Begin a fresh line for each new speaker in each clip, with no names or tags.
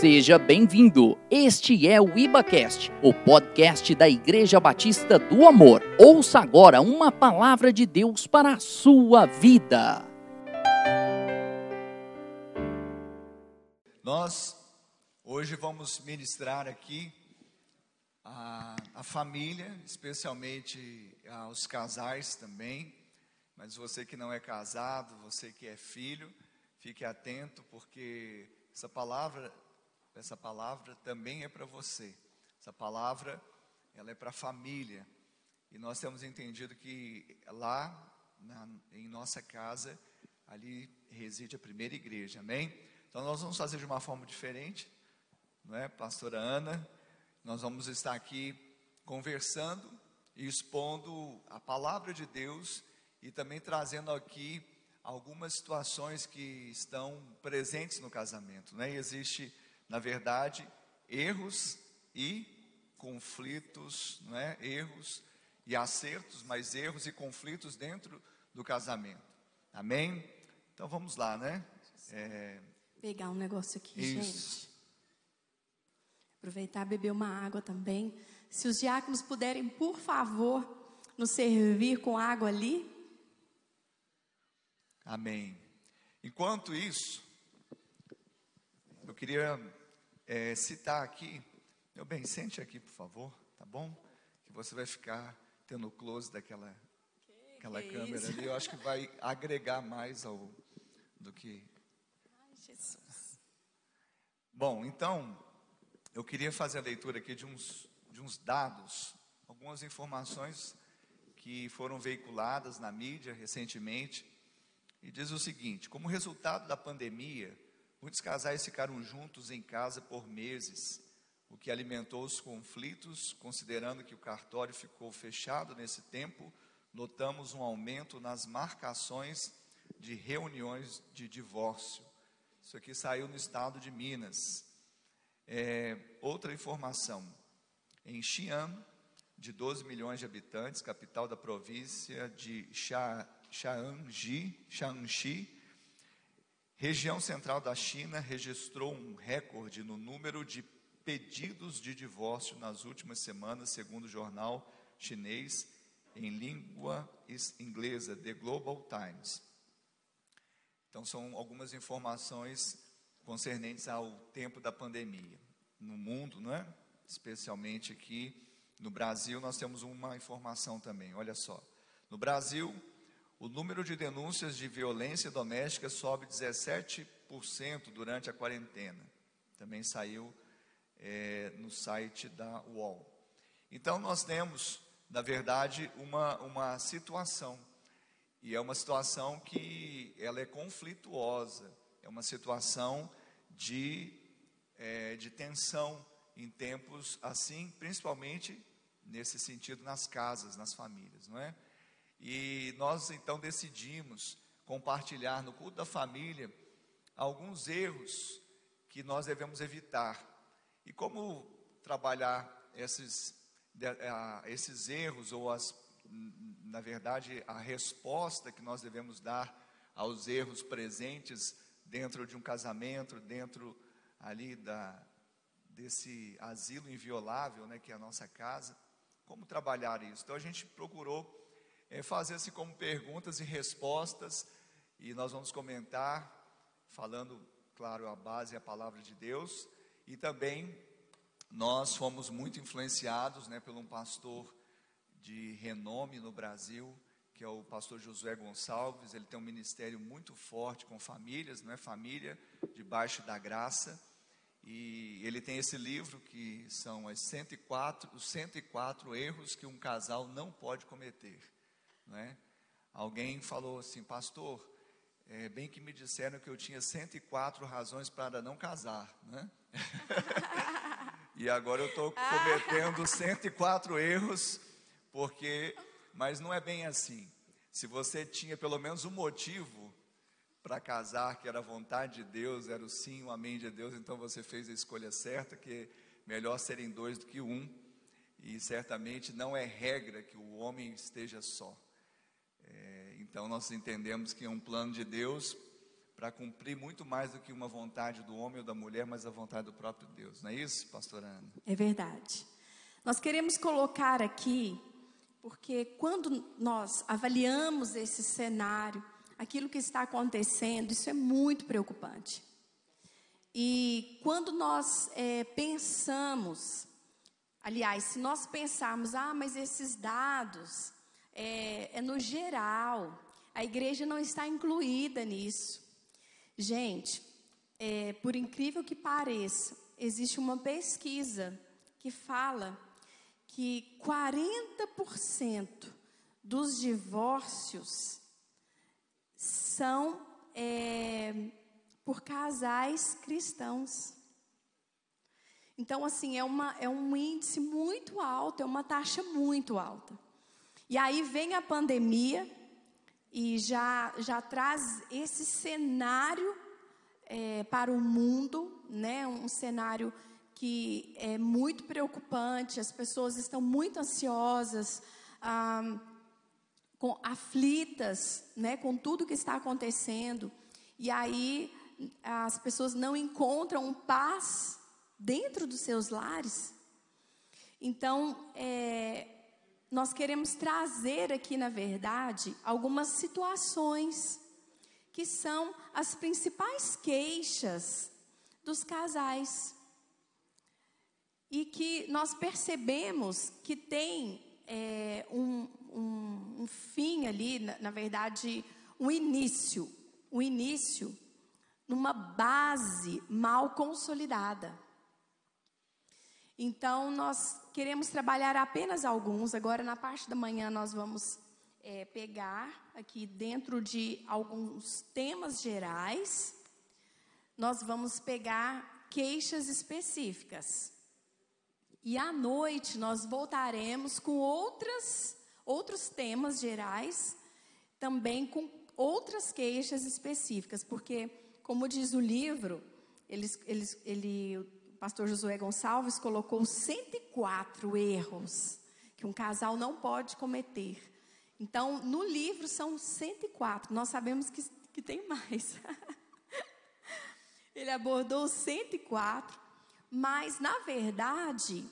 Seja bem-vindo. Este é o IbaCast, o podcast da Igreja Batista do Amor. Ouça agora uma palavra de Deus para a sua vida.
Nós hoje vamos ministrar aqui a, a família, especialmente aos casais também. Mas você que não é casado, você que é filho, fique atento porque essa palavra essa palavra também é para você. Essa palavra, ela é para a família. E nós temos entendido que lá, na, em nossa casa, ali reside a primeira igreja, amém? Então nós vamos fazer de uma forma diferente, não é? Pastora Ana, nós vamos estar aqui conversando e expondo a palavra de Deus e também trazendo aqui algumas situações que estão presentes no casamento, né? E existe na verdade, erros e conflitos, não é? Erros e acertos, mas erros e conflitos dentro do casamento. Amém? Então vamos lá, né?
É... Pegar um negócio aqui,
Isso.
gente. Aproveitar beber uma água também. Se os diáconos puderem, por favor, nos servir com água ali.
Amém. Enquanto isso, queria é, citar aqui, meu bem, sente aqui, por favor, tá bom? Que você vai ficar tendo o close daquela que aquela que câmera isso? ali. Eu acho que vai agregar mais ao do que.
Ai, Jesus.
Bom, então, eu queria fazer a leitura aqui de uns, de uns dados, algumas informações que foram veiculadas na mídia recentemente. E diz o seguinte: como resultado da pandemia, Muitos casais ficaram juntos em casa por meses, o que alimentou os conflitos, considerando que o cartório ficou fechado nesse tempo, notamos um aumento nas marcações de reuniões de divórcio. Isso aqui saiu no estado de Minas. É, outra informação: em Xi'an, de 12 milhões de habitantes, capital da província de Shaanxi, Shaanxi região central da China registrou um recorde no número de pedidos de divórcio nas últimas semanas, segundo o jornal chinês em língua inglesa, The Global Times. Então, são algumas informações concernentes ao tempo da pandemia. No mundo, não é? especialmente aqui no Brasil, nós temos uma informação também. Olha só. No Brasil, o número de denúncias de violência doméstica sobe 17% durante a quarentena. Também saiu é, no site da UOL. Então, nós temos, na verdade, uma, uma situação. E é uma situação que ela é conflituosa. É uma situação de, é, de tensão em tempos assim, principalmente nesse sentido nas casas, nas famílias, não é? E nós então decidimos compartilhar no culto da família alguns erros que nós devemos evitar. E como trabalhar esses, esses erros, ou as, na verdade, a resposta que nós devemos dar aos erros presentes dentro de um casamento, dentro ali da, desse asilo inviolável, né, que é a nossa casa. Como trabalhar isso? Então a gente procurou é, fazer-se como perguntas e respostas, e nós vamos comentar, falando, claro, a base e a palavra de Deus, e também nós fomos muito influenciados né, por um pastor de renome no Brasil, que é o pastor Josué Gonçalves, ele tem um ministério muito forte com famílias, não é família debaixo da graça, e ele tem esse livro que são as 104, os 104 erros que um casal não pode cometer. Né? Alguém falou assim, pastor, é, bem que me disseram que eu tinha 104 razões para não casar, né? e agora eu estou cometendo 104 erros, porque, mas não é bem assim. Se você tinha pelo menos um motivo para casar, que era a vontade de Deus, era o sim, o amém de Deus, então você fez a escolha certa, que melhor serem dois do que um, e certamente não é regra que o homem esteja só. Então nós entendemos que é um plano de Deus para cumprir muito mais do que uma vontade do homem ou da mulher, mas a vontade do próprio Deus. Não é isso, pastor Ana?
É verdade. Nós queremos colocar aqui, porque quando nós avaliamos esse cenário, aquilo que está acontecendo, isso é muito preocupante. E quando nós é, pensamos, aliás, se nós pensarmos, ah, mas esses dados é, é no geral, a igreja não está incluída nisso. Gente, é, por incrível que pareça, existe uma pesquisa que fala que 40% dos divórcios são é, por casais cristãos. Então, assim, é, uma, é um índice muito alto, é uma taxa muito alta. E aí vem a pandemia e já, já traz esse cenário é, para o mundo, né? um cenário que é muito preocupante, as pessoas estão muito ansiosas. Ah, com, aflitas, né, com tudo que está acontecendo, e aí as pessoas não encontram paz dentro dos seus lares. Então, é, nós queremos trazer aqui, na verdade, algumas situações que são as principais queixas dos casais. E que nós percebemos que tem é, um, um, um, fim ali, na, na verdade, um início, um início numa base mal consolidada. Então, nós queremos trabalhar apenas alguns. Agora, na parte da manhã, nós vamos é, pegar aqui dentro de alguns temas gerais, nós vamos pegar queixas específicas. E à noite nós voltaremos com outras, outros temas gerais, também com outras queixas específicas, porque, como diz o livro, eles, eles, ele, pastor Josué Gonçalves colocou 104 erros que um casal não pode cometer. Então, no livro são 104, nós sabemos que, que tem mais. Ele abordou 104 mas, na verdade,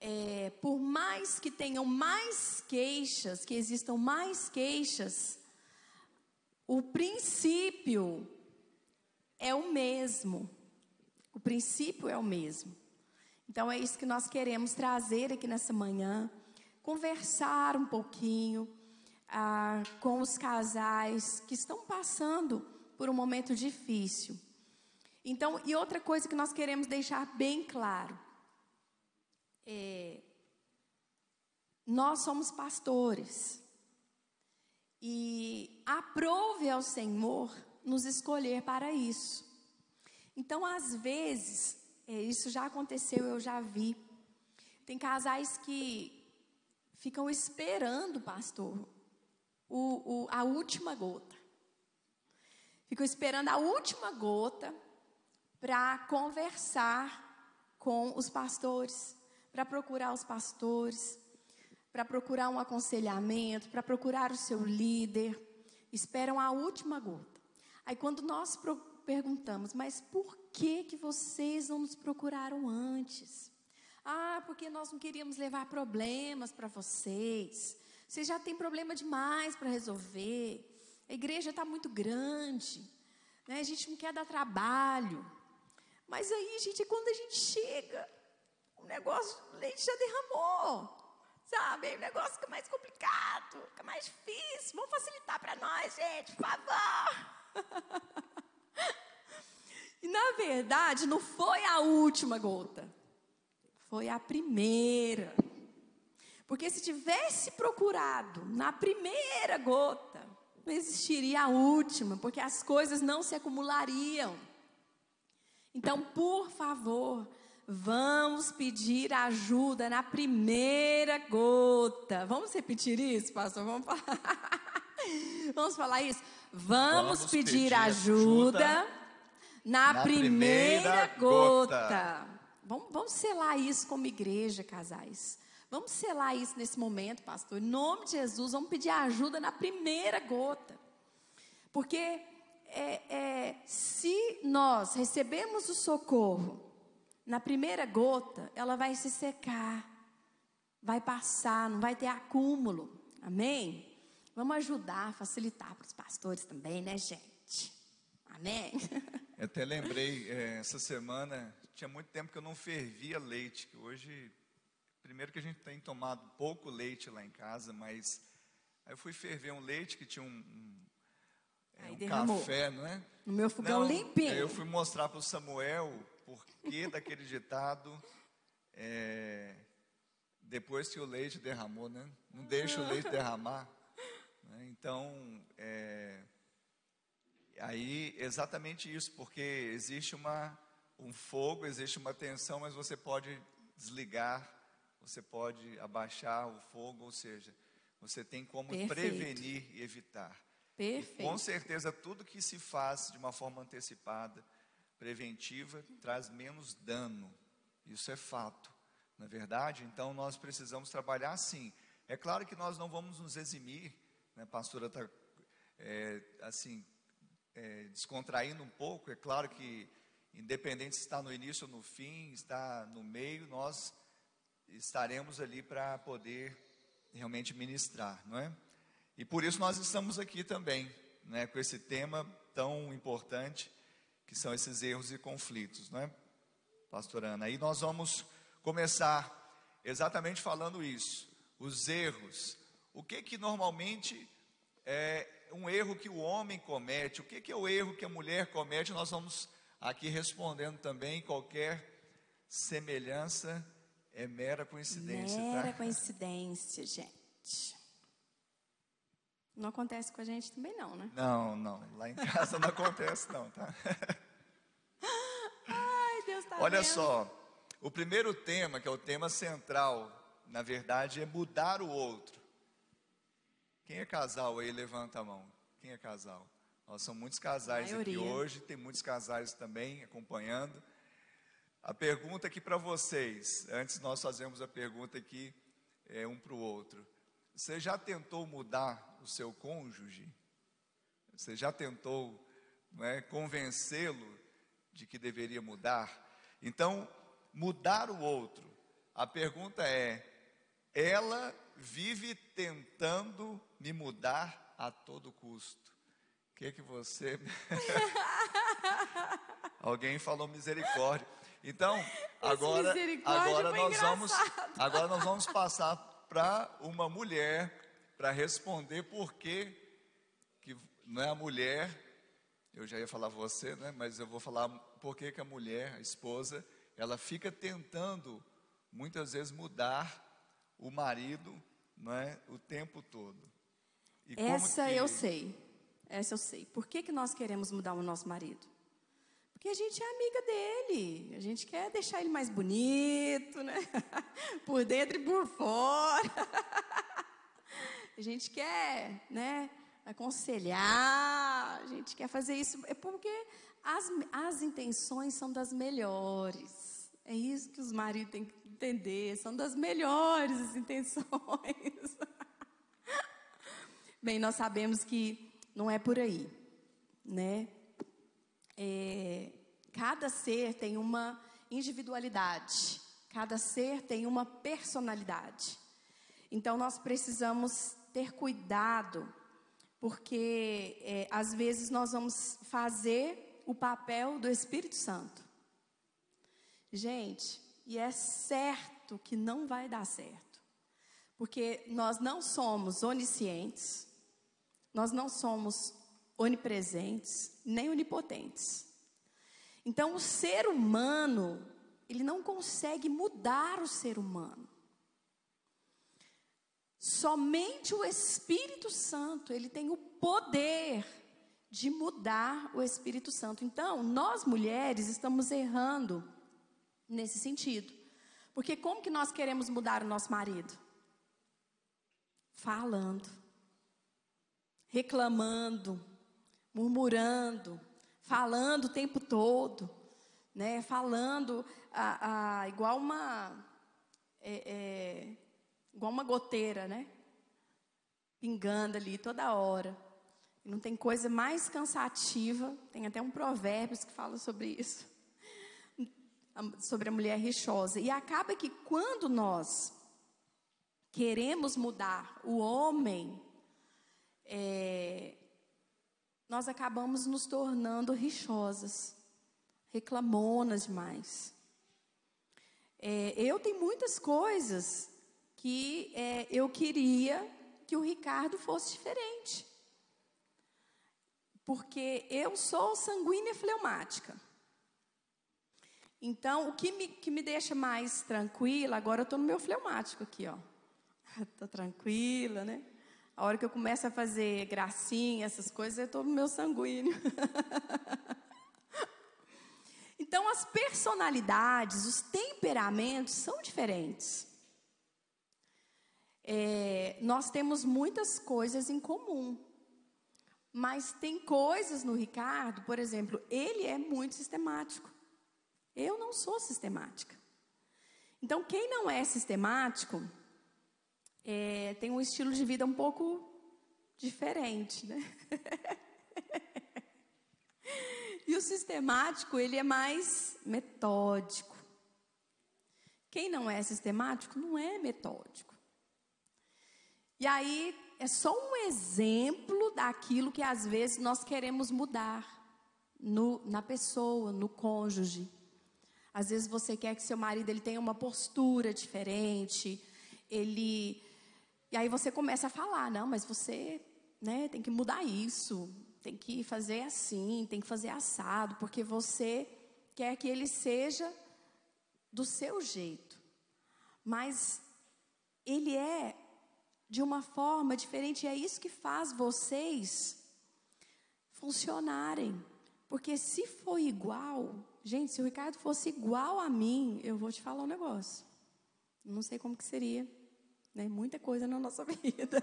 é, por mais que tenham mais queixas, que existam mais queixas, o princípio é o mesmo. O princípio é o mesmo. Então, é isso que nós queremos trazer aqui nessa manhã. Conversar um pouquinho ah, com os casais que estão passando por um momento difícil. Então, e outra coisa que nós queremos deixar bem claro: é, nós somos pastores e aprove ao Senhor nos escolher para isso. Então, às vezes, é, isso já aconteceu, eu já vi. Tem casais que ficam esperando, pastor, o, o, a última gota. Ficam esperando a última gota para conversar com os pastores, para procurar os pastores, para procurar um aconselhamento, para procurar o seu líder. Esperam a última gota. Aí quando nós perguntamos, mas por que que vocês não nos procuraram antes? Ah, porque nós não queríamos levar problemas para vocês. Vocês já têm problema demais para resolver. A igreja está muito grande. Né? A gente não quer dar trabalho. Mas aí, gente, quando a gente chega, o negócio, o leite já derramou. Sabe? O negócio fica mais complicado, fica mais difícil. Vamos facilitar para nós, gente, por favor. e na verdade, não foi a última gota. Foi a primeira. Porque se tivesse procurado na primeira gota, não existiria a última, porque as coisas não se acumulariam. Então, por favor, vamos pedir ajuda na primeira gota. Vamos repetir isso, pastor? Vamos falar, vamos falar isso? Vamos, vamos pedir, pedir, ajuda, ajuda na, na, primeira, primeira gota. gota. Vamos, vamos selar isso como igreja, casais. Vamos selar isso nesse momento, pastor. Em nome de Jesus, vamos pedir ajuda na primeira gota. Porque é, é, se nós recebemos o socorro na primeira gota, ela vai se secar, vai passar, não vai ter acúmulo. Amém? Vamos ajudar, facilitar para os pastores também, né, gente? Amém?
Eu até lembrei, é, essa semana, tinha muito tempo que eu não fervia leite, que hoje, primeiro que a gente tem tomado pouco leite lá em casa, mas aí eu fui ferver um leite que tinha um, um, é, um café, não é?
No meu fogão não, limpinho.
Aí eu fui mostrar para o Samuel por que daquele ditado, é, depois que o leite derramou, né? Não deixa o leite derramar. Né? Então, é, aí exatamente isso, porque existe uma, um fogo, existe uma tensão, mas você pode desligar, você pode abaixar o fogo, ou seja, você tem como Perfeito. prevenir e evitar.
Perfeito.
E, com certeza, tudo que se faz de uma forma antecipada, preventiva, traz menos dano. Isso é fato. Na é verdade, então nós precisamos trabalhar assim. É claro que nós não vamos nos eximir, né? a pastora está é, assim, é, descontraindo um pouco. É claro que, independente se está no início ou no fim, está no meio, nós estaremos ali para poder realmente ministrar, não é? E por isso nós estamos aqui também, né, com esse tema tão importante, que são esses erros e conflitos, não é, pastor Ana? E nós vamos começar exatamente falando isso, os erros. O que que normalmente é um erro que o homem comete? O que que é o erro que a mulher comete? Nós vamos aqui respondendo também qualquer semelhança é mera coincidência,
mera
tá?
Mera coincidência, gente. Não acontece com a gente também não, né?
Não, não. Lá em casa não acontece não, tá?
Ai, Deus tá
Olha
vendo.
só, o primeiro tema, que é o tema central, na verdade, é mudar o outro. Quem é casal aí? Levanta a mão. Quem é casal? Nós somos muitos casais aqui hoje, tem muitos casais também acompanhando. A pergunta aqui para vocês, antes nós fazemos a pergunta aqui é, um para o outro. Você já tentou mudar o seu cônjuge? Você já tentou é, convencê-lo de que deveria mudar? Então, mudar o outro. A pergunta é: ela vive tentando me mudar a todo custo. O que que você Alguém falou misericórdia. Então, agora agora nós vamos agora nós vamos passar para uma mulher para responder por que que não é a mulher, eu já ia falar você, né, mas eu vou falar por que que a mulher, a esposa, ela fica tentando muitas vezes mudar o marido, não é, o tempo todo.
E Essa que... eu sei. Essa eu sei. Por que, que nós queremos mudar o nosso marido? Porque a gente é amiga dele, a gente quer deixar ele mais bonito, né? Por dentro e por fora. A gente quer, né? Aconselhar, a gente quer fazer isso. É porque as, as intenções são das melhores. É isso que os maridos têm que entender. São das melhores intenções. Bem, nós sabemos que não é por aí, né? É, cada ser tem uma individualidade, cada ser tem uma personalidade. Então nós precisamos ter cuidado, porque é, às vezes nós vamos fazer o papel do Espírito Santo. Gente, e é certo que não vai dar certo, porque nós não somos oniscientes, nós não somos onipresentes, nem onipotentes. Então, o ser humano, ele não consegue mudar o ser humano. Somente o Espírito Santo, ele tem o poder de mudar o Espírito Santo. Então, nós mulheres estamos errando nesse sentido. Porque como que nós queremos mudar o nosso marido? Falando, reclamando, murmurando, falando o tempo todo, né? Falando a, a, igual uma é, é, igual uma goteira, né? Pingando ali toda hora não tem coisa mais cansativa, tem até um provérbio que fala sobre isso, sobre a mulher rixosa. E acaba que quando nós queremos mudar o homem, é, nós acabamos nos tornando rixosas, reclamonas demais. É, eu tenho muitas coisas que é, eu queria que o Ricardo fosse diferente. Porque eu sou sanguínea fleumática. Então, o que me, que me deixa mais tranquila, agora eu estou no meu fleumático aqui, ó. Estou tranquila, né? A hora que eu começo a fazer gracinha, essas coisas, eu estou no meu sanguíneo. então, as personalidades, os temperamentos são diferentes. É, nós temos muitas coisas em comum. Mas tem coisas no Ricardo, por exemplo, ele é muito sistemático. Eu não sou sistemática. Então, quem não é sistemático é, tem um estilo de vida um pouco diferente, né? e o sistemático, ele é mais metódico. Quem não é sistemático não é metódico. E aí é só um exemplo daquilo que às vezes nós queremos mudar no, na pessoa, no cônjuge. Às vezes você quer que seu marido ele tenha uma postura diferente, ele e aí você começa a falar, não, mas você, né, tem que mudar isso, tem que fazer assim, tem que fazer assado, porque você quer que ele seja do seu jeito. Mas ele é de uma forma diferente, e é isso que faz vocês funcionarem. Porque se for igual, gente, se o Ricardo fosse igual a mim, eu vou te falar um negócio. Não sei como que seria né? Muita coisa na nossa vida.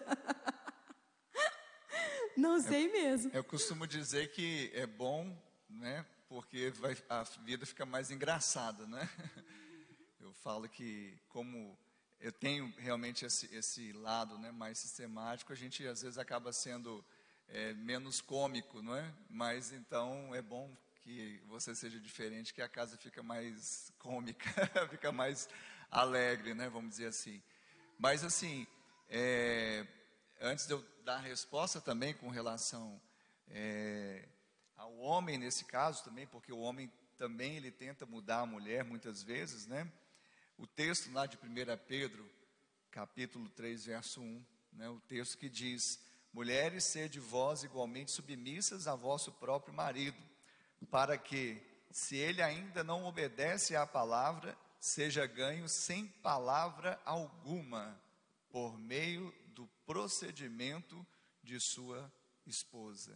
Não sei
eu,
mesmo.
Eu costumo dizer que é bom, né? Porque vai, a vida fica mais engraçada, né? Eu falo que como eu tenho realmente esse, esse lado né, mais sistemático, a gente às vezes acaba sendo é, menos cômico, não é? Mas então é bom que você seja diferente, que a casa fica mais cômica, fica mais alegre, né? Vamos dizer assim. Mas assim, é, antes de eu dar a resposta também com relação é, ao homem nesse caso também, porque o homem também ele tenta mudar a mulher muitas vezes, né? O texto lá de 1 Pedro, capítulo 3, verso 1, né? O texto que diz: Mulheres, sede vós igualmente submissas a vosso próprio marido, para que, se ele ainda não obedece à palavra, seja ganho sem palavra alguma, por meio do procedimento de sua esposa.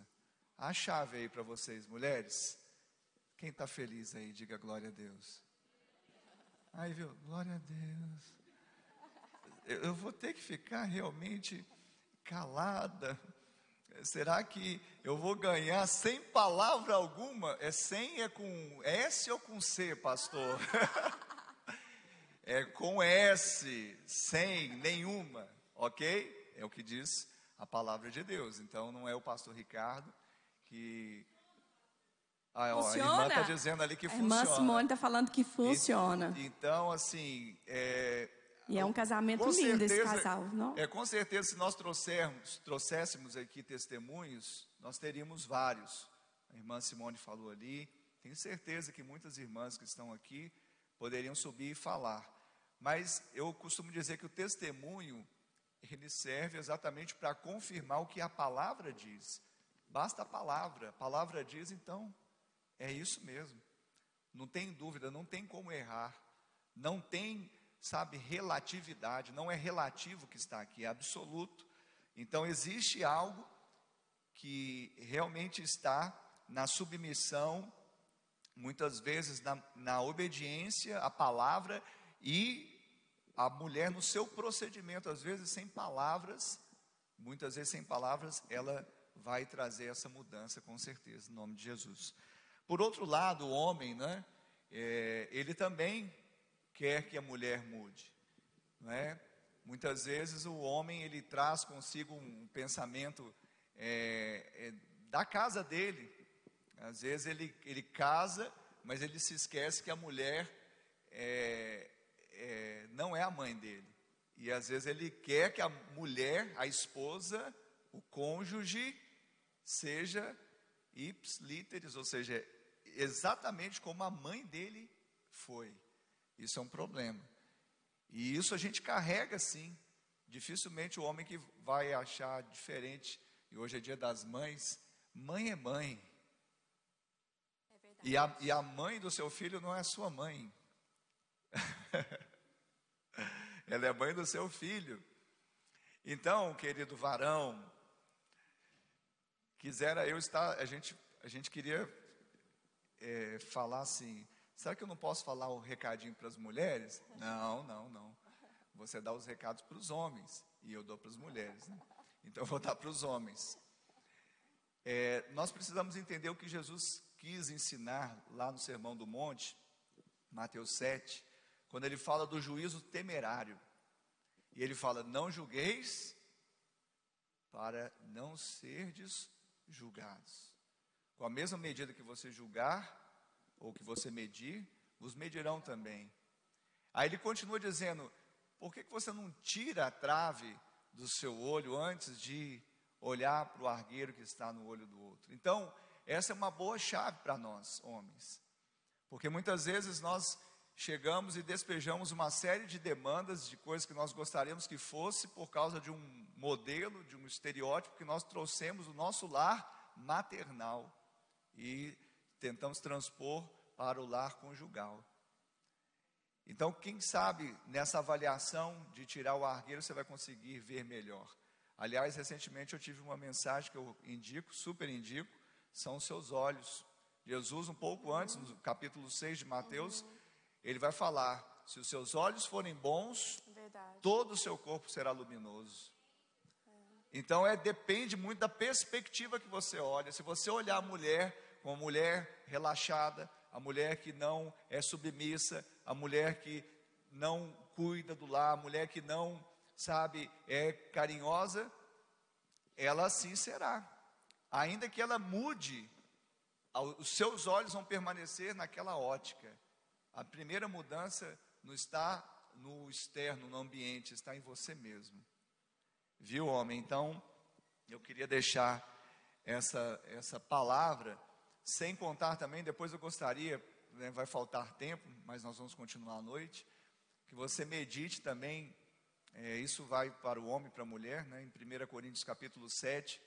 A chave aí para vocês, mulheres. Quem está feliz aí, diga glória a Deus. Aí, viu? Glória a Deus. Eu, eu vou ter que ficar realmente calada. Será que eu vou ganhar sem palavra alguma? É sem, é com S ou com C, pastor? é com S, sem nenhuma, ok? É o que diz a palavra de Deus. Então não é o pastor Ricardo que.
Ah, ó, a irmã
está dizendo ali que
a
funciona. A
irmã Simone está falando que funciona.
E, então, assim. É,
e é um casamento lindo certeza, esse casal, não?
É, com certeza, se nós trouxermos, trouxéssemos aqui testemunhos, nós teríamos vários. A irmã Simone falou ali. Tenho certeza que muitas irmãs que estão aqui poderiam subir e falar. Mas eu costumo dizer que o testemunho, ele serve exatamente para confirmar o que a palavra diz. Basta a palavra, a palavra diz, então, é isso mesmo. Não tem dúvida, não tem como errar. Não tem, sabe, relatividade, não é relativo que está aqui, é absoluto. Então, existe algo que realmente está na submissão, muitas vezes na, na obediência à palavra e a mulher no seu procedimento, às vezes sem palavras, muitas vezes sem palavras, ela vai trazer essa mudança com certeza, em nome de Jesus. Por outro lado, o homem, né, é, ele também quer que a mulher mude, não é? Muitas vezes o homem ele traz consigo um pensamento é, é, da casa dele. Às vezes ele, ele casa, mas ele se esquece que a mulher é, é, não é a mãe dele. E às vezes ele quer que a mulher, a esposa, o cônjuge, seja ips literis, ou seja, exatamente como a mãe dele foi. Isso é um problema. E isso a gente carrega sim. Dificilmente o homem que vai achar diferente, e hoje é dia das mães, mãe é mãe. É e, a, e a mãe do seu filho não é sua mãe. Ela é mãe do seu filho. Então, querido varão, quisera eu estar, a gente, a gente queria é, falar assim, será que eu não posso falar o recadinho para as mulheres? Não, não, não. Você dá os recados para os homens e eu dou para as mulheres. Né? Então eu vou dar para os homens. É, nós precisamos entender o que Jesus quis ensinar lá no Sermão do Monte, Mateus 7, quando ele fala do juízo temerário. E ele fala: Não julgueis para não serdes julgados. Com a mesma medida que você julgar, ou que você medir, vos medirão também. Aí ele continua dizendo: por que, que você não tira a trave do seu olho antes de olhar para o argueiro que está no olho do outro? Então, essa é uma boa chave para nós, homens. Porque muitas vezes nós chegamos e despejamos uma série de demandas de coisas que nós gostaríamos que fosse por causa de um modelo, de um estereótipo que nós trouxemos do nosso lar maternal e tentamos transpor para o lar conjugal. Então, quem sabe nessa avaliação de tirar o argueiro você vai conseguir ver melhor. Aliás, recentemente eu tive uma mensagem que eu indico, super indico, são os seus olhos. Jesus, um pouco antes, no capítulo 6 de Mateus, ele vai falar: se os seus olhos forem bons, Verdade. todo o seu corpo será luminoso. Então é depende muito da perspectiva que você olha. Se você olhar a mulher uma mulher relaxada, a mulher que não é submissa, a mulher que não cuida do lar, a mulher que não, sabe, é carinhosa, ela assim será. Ainda que ela mude, os seus olhos vão permanecer naquela ótica. A primeira mudança não está no externo, no ambiente, está em você mesmo. Viu, homem? Então, eu queria deixar essa, essa palavra sem contar também, depois eu gostaria, né, vai faltar tempo, mas nós vamos continuar à noite, que você medite também, é, isso vai para o homem e para a mulher, né, em 1 Coríntios capítulo 7,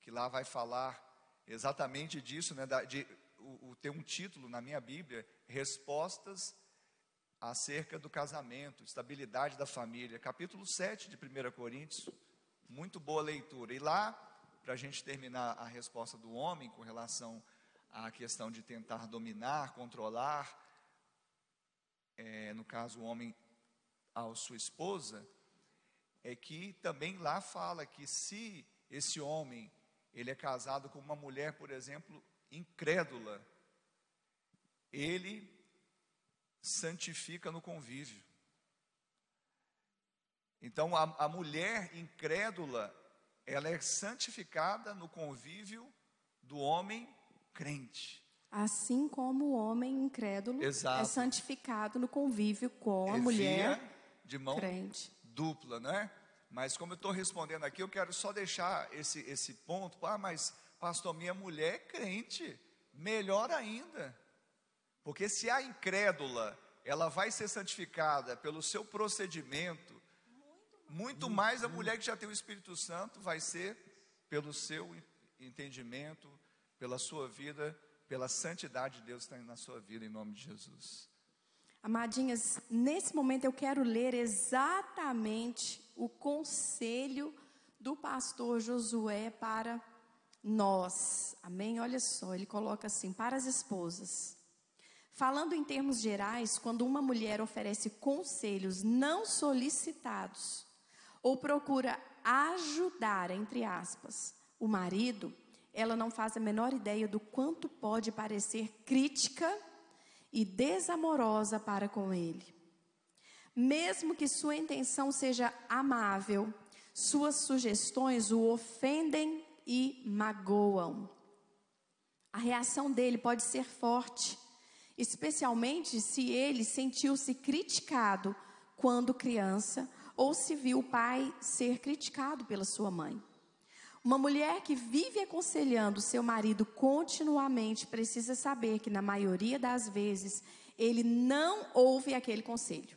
que lá vai falar exatamente disso, né, da, de, o, o, um título na minha Bíblia, Respostas acerca do casamento, estabilidade da família, capítulo 7 de 1 Coríntios, muito boa leitura. E lá, para a gente terminar a resposta do homem com relação a questão de tentar dominar, controlar, é, no caso o homem a sua esposa, é que também lá fala que se esse homem ele é casado com uma mulher, por exemplo, incrédula, ele santifica no convívio. Então a, a mulher incrédula, ela é santificada no convívio do homem crente.
Assim como o homem incrédulo
Exato.
é santificado no convívio com a é mulher
de mão
crente.
dupla, né? Mas como eu estou respondendo aqui, eu quero só deixar esse, esse ponto. Ah, mas pastor, minha mulher é crente. Melhor ainda. Porque se a incrédula, ela vai ser santificada pelo seu procedimento, muito mais a mulher que já tem o Espírito Santo vai ser pelo seu entendimento, pela sua vida, pela santidade de Deus que está na sua vida, em nome de Jesus.
Amadinhas, nesse momento eu quero ler exatamente o conselho do pastor Josué para nós. Amém? Olha só, ele coloca assim: para as esposas. Falando em termos gerais, quando uma mulher oferece conselhos não solicitados ou procura ajudar, entre aspas, o marido, ela não faz a menor ideia do quanto pode parecer crítica e desamorosa para com ele. Mesmo que sua intenção seja amável, suas sugestões o ofendem e magoam. A reação dele pode ser forte, especialmente se ele sentiu-se criticado quando criança ou se viu o pai ser criticado pela sua mãe. Uma mulher que vive aconselhando seu marido continuamente precisa saber que, na maioria das vezes, ele não ouve aquele conselho.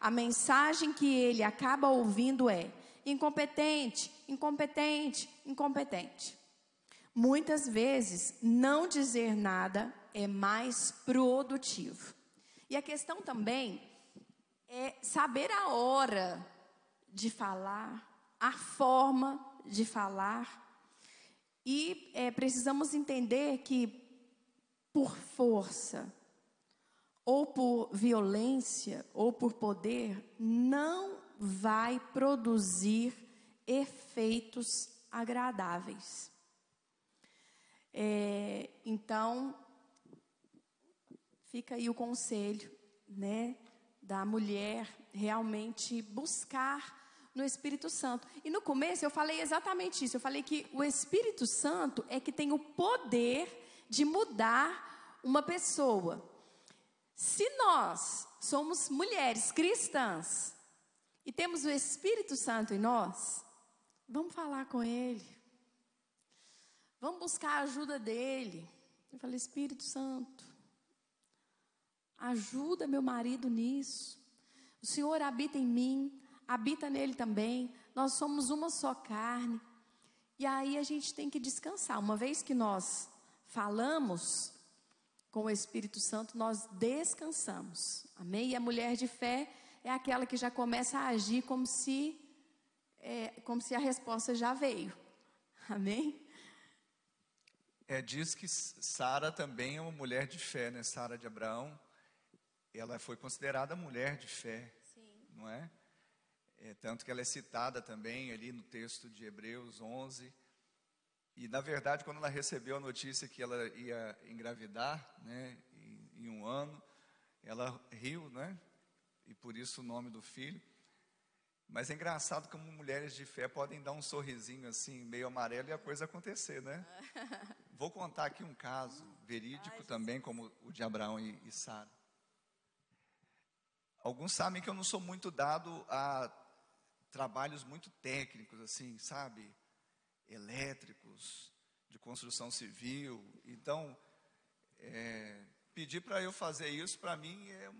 A mensagem que ele acaba ouvindo é: incompetente, incompetente, incompetente. Muitas vezes, não dizer nada é mais produtivo. E a questão também é saber a hora de falar, a forma de falar. E é, precisamos entender que, por força, ou por violência, ou por poder, não vai produzir efeitos agradáveis. É, então, fica aí o conselho, né, da mulher realmente buscar no Espírito Santo. E no começo eu falei exatamente isso. Eu falei que o Espírito Santo é que tem o poder de mudar uma pessoa. Se nós somos mulheres cristãs e temos o Espírito Santo em nós, vamos falar com Ele. Vamos buscar a ajuda dele. Eu falei, Espírito Santo, ajuda meu marido nisso. O Senhor habita em mim, habita nele também. Nós somos uma só carne. E aí a gente tem que descansar. Uma vez que nós falamos com o Espírito Santo, nós descansamos. Amém? E a mulher de fé é aquela que já começa a agir como se, é, como se a resposta já veio. Amém?
É, diz que Sara também é uma mulher de fé, né? Sara de Abraão, ela foi considerada mulher de fé, Sim. não é? é? Tanto que ela é citada também ali no texto de Hebreus 11. E na verdade, quando ela recebeu a notícia que ela ia engravidar, né, em, em um ano, ela riu, né? E por isso o nome do filho. Mas é engraçado como mulheres de fé podem dar um sorrisinho assim, meio amarelo, e a coisa acontecer, né? Vou contar aqui um caso verídico Ai, também, como o de Abraão e, e Sara. Alguns sabem que eu não sou muito dado a trabalhos muito técnicos, assim, sabe? Elétricos, de construção civil. Então, é, pedir para eu fazer isso, para mim, é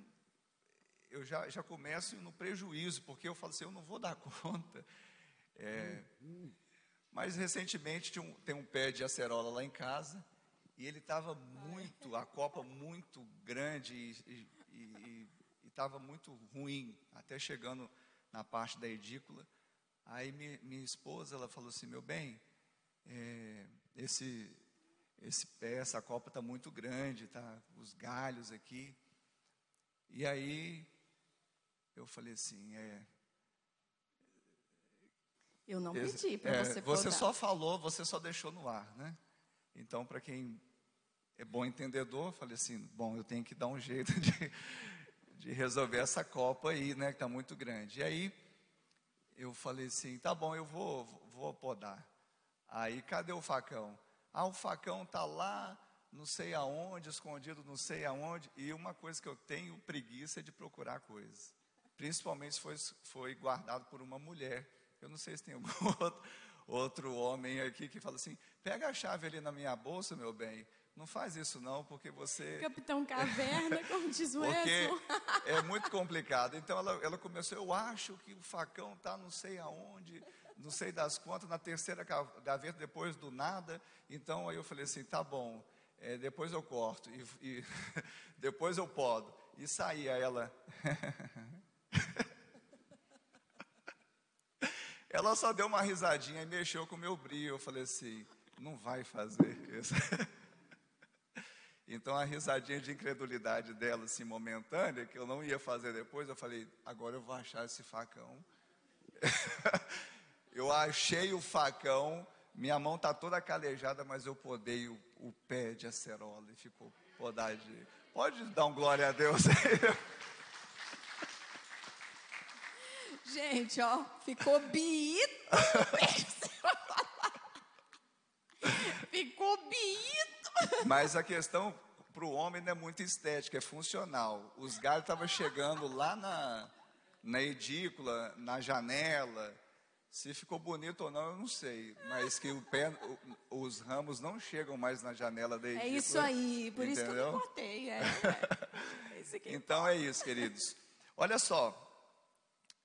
eu já, já começo no prejuízo, porque eu falo assim, eu não vou dar conta. É, mas recentemente um, tem um pé de acerola lá em casa, e ele estava muito, a copa muito grande e estava muito ruim, até chegando na parte da edícula. Aí minha esposa, ela falou assim, meu bem, é, esse, esse pé, essa copa está muito grande, tá, os galhos aqui. E aí eu falei assim, é.
Eu não pedi para
é,
você
Você só falou, você só deixou no ar, né? Então, para quem é bom entendedor, eu falei assim, bom, eu tenho que dar um jeito de, de resolver essa copa aí, né? Que está muito grande. E aí eu falei assim, tá bom, eu vou, vou podar. Aí, cadê o facão? Ah, o facão tá lá, não sei aonde, escondido, não sei aonde. E uma coisa que eu tenho preguiça é de procurar coisas principalmente se foi, foi guardado por uma mulher. Eu não sei se tem algum outro, outro homem aqui que fala assim: pega a chave ali na minha bolsa, meu bem. Não faz isso não, porque você.
Capitão Caverna, como diz o Porque
é muito complicado. Então ela, ela começou, eu acho que o facão está não sei aonde, não sei das contas, na terceira gaveta, depois do nada. Então aí eu falei assim, tá bom, é, depois eu corto, e, e depois eu podo. E saía ela. Ela só deu uma risadinha e mexeu com o meu brilho. Eu falei assim: não vai fazer isso. Então a risadinha de incredulidade dela, assim, momentânea, que eu não ia fazer depois, eu falei: agora eu vou achar esse facão. eu achei o facão, minha mão está toda calejada, mas eu podei o, o pé de acerola e ficou podadinho. Pode dar um glória a Deus aí.
Gente, ó, ficou biito.
Mas a questão para o homem não é muito estética, é funcional. Os galhos estavam chegando lá na, na edícula, na janela. Se ficou bonito ou não, eu não sei. Mas que o pé, o, os ramos não chegam mais na janela da edícula.
É isso aí, por entendeu? isso que eu cortei. É,
é. então é isso, queridos. Olha só,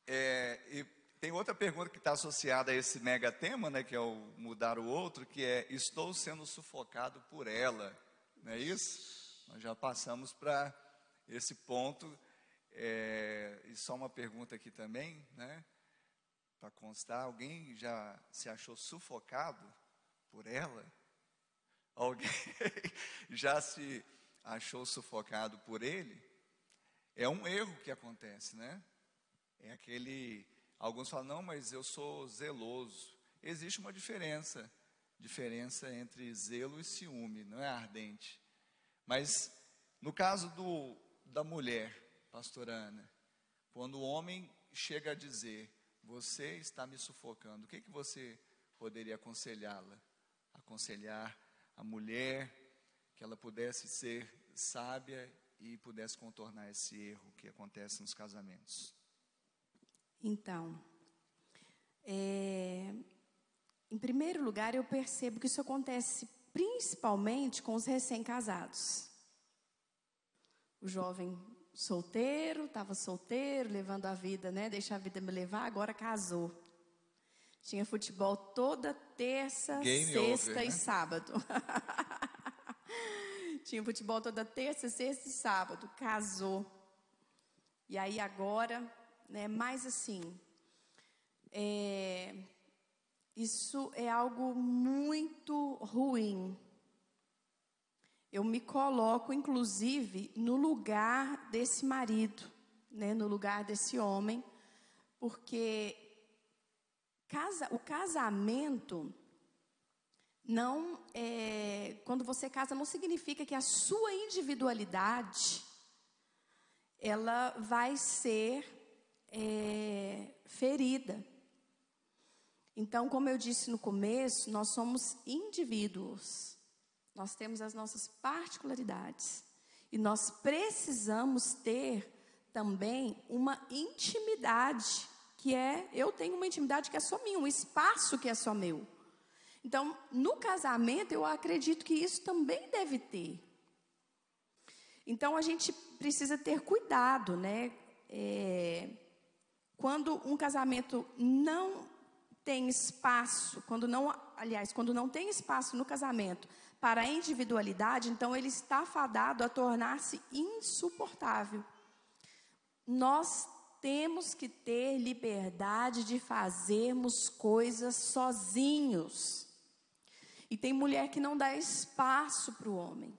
é, e tem outra pergunta que está associada a esse mega tema, né, que é o mudar o outro, que é: estou sendo sufocado por ela, não é isso? Nós já passamos para esse ponto. É, e só uma pergunta aqui também, né? Para constar, alguém já se achou sufocado por ela? Alguém já se achou sufocado por ele? É um erro que acontece, né? É aquele. Alguns falam, não, mas eu sou zeloso. Existe uma diferença, diferença entre zelo e ciúme, não é ardente. Mas no caso do, da mulher, pastor Ana, quando o homem chega a dizer, você está me sufocando, o que, que você poderia aconselhá-la? Aconselhar a mulher que ela pudesse ser sábia e pudesse contornar esse erro que acontece nos casamentos.
Então, é, em primeiro lugar, eu percebo que isso acontece principalmente com os recém-casados. O jovem solteiro, estava solteiro, levando a vida, né? Deixa a vida me levar, agora casou. Tinha futebol toda terça, Game sexta over, e né? sábado. Tinha futebol toda terça, sexta e sábado. Casou. E aí agora, né? Mais assim, é, isso é algo muito ruim eu me coloco, inclusive, no lugar desse marido, né, no lugar desse homem, porque casa, o casamento não é, quando você casa não significa que a sua individualidade ela vai ser é, ferida. Então, como eu disse no começo, nós somos indivíduos. Nós temos as nossas particularidades. E nós precisamos ter também uma intimidade, que é, eu tenho uma intimidade que é só minha, um espaço que é só meu. Então, no casamento, eu acredito que isso também deve ter. Então, a gente precisa ter cuidado, né? É, quando um casamento não tem espaço, quando não, aliás, quando não tem espaço no casamento para a individualidade, então ele está fadado a tornar-se insuportável. Nós temos que ter liberdade de fazermos coisas sozinhos. E tem mulher que não dá espaço para o homem.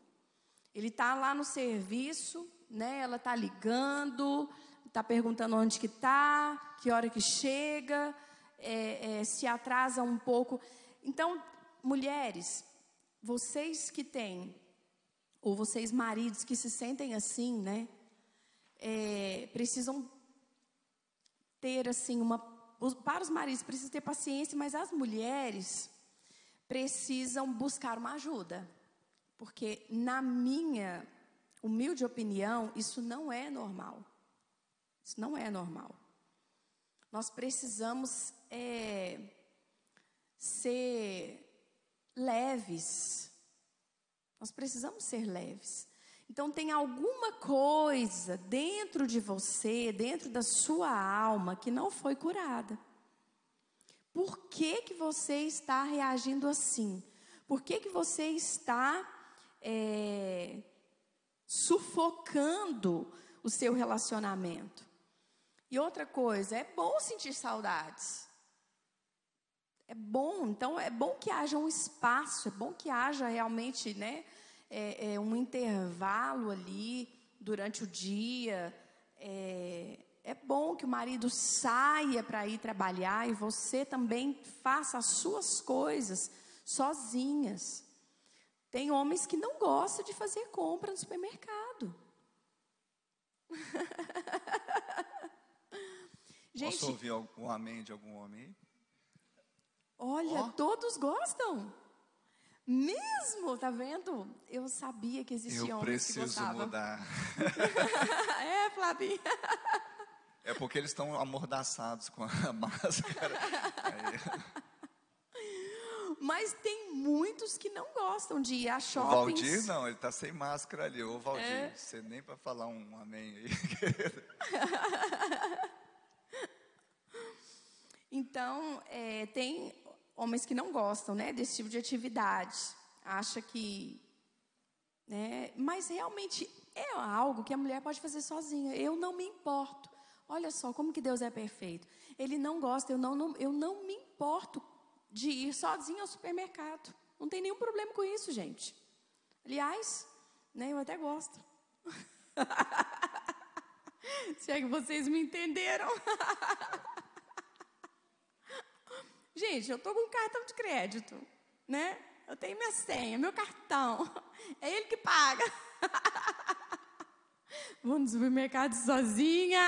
Ele está lá no serviço, né? Ela está ligando, está perguntando onde que está, que hora que chega, é, é, se atrasa um pouco. Então, mulheres, vocês que têm, ou vocês maridos que se sentem assim, né? É, precisam ter assim uma. Para os maridos precisam ter paciência, mas as mulheres precisam buscar uma ajuda. Porque, na minha humilde opinião, isso não é normal. Isso não é normal. Nós precisamos é, ser leves. Nós precisamos ser leves. Então tem alguma coisa dentro de você, dentro da sua alma, que não foi curada. Por que, que você está reagindo assim? Por que, que você está é, sufocando o seu relacionamento? E outra coisa, é bom sentir saudades. É bom, então é bom que haja um espaço, é bom que haja realmente né, é, é um intervalo ali durante o dia. É, é bom que o marido saia para ir trabalhar e você também faça as suas coisas sozinhas. Tem homens que não gostam de fazer compra no supermercado.
Gente, Posso ouvir um amém de algum homem?
Olha, oh. todos gostam. Mesmo, tá vendo? Eu sabia que existiam
Eu preciso mudar.
é, Flavinha.
É porque eles estão amordaçados com a máscara. Aí,
Mas tem muitos que não gostam de ir a
o
shoppings.
Valdir, não, ele está sem máscara ali. Ô, Valdir,
É.
você nem para falar um amém aí.
Então, é, tem homens que não gostam, né, desse tipo de atividade. Acha que, né, mas realmente é algo que a mulher pode fazer sozinha. Eu não me importo. Olha só como que Deus é perfeito. Ele não gosta, eu não, não- eu não me importo de ir sozinha ao supermercado. Não tem nenhum problema com isso, gente. Aliás, né, eu até gosto. Se é que vocês me entenderam. Gente, eu tô com um cartão de crédito, né? Eu tenho minha senha, meu cartão. É ele que paga. Vou no supermercado sozinha.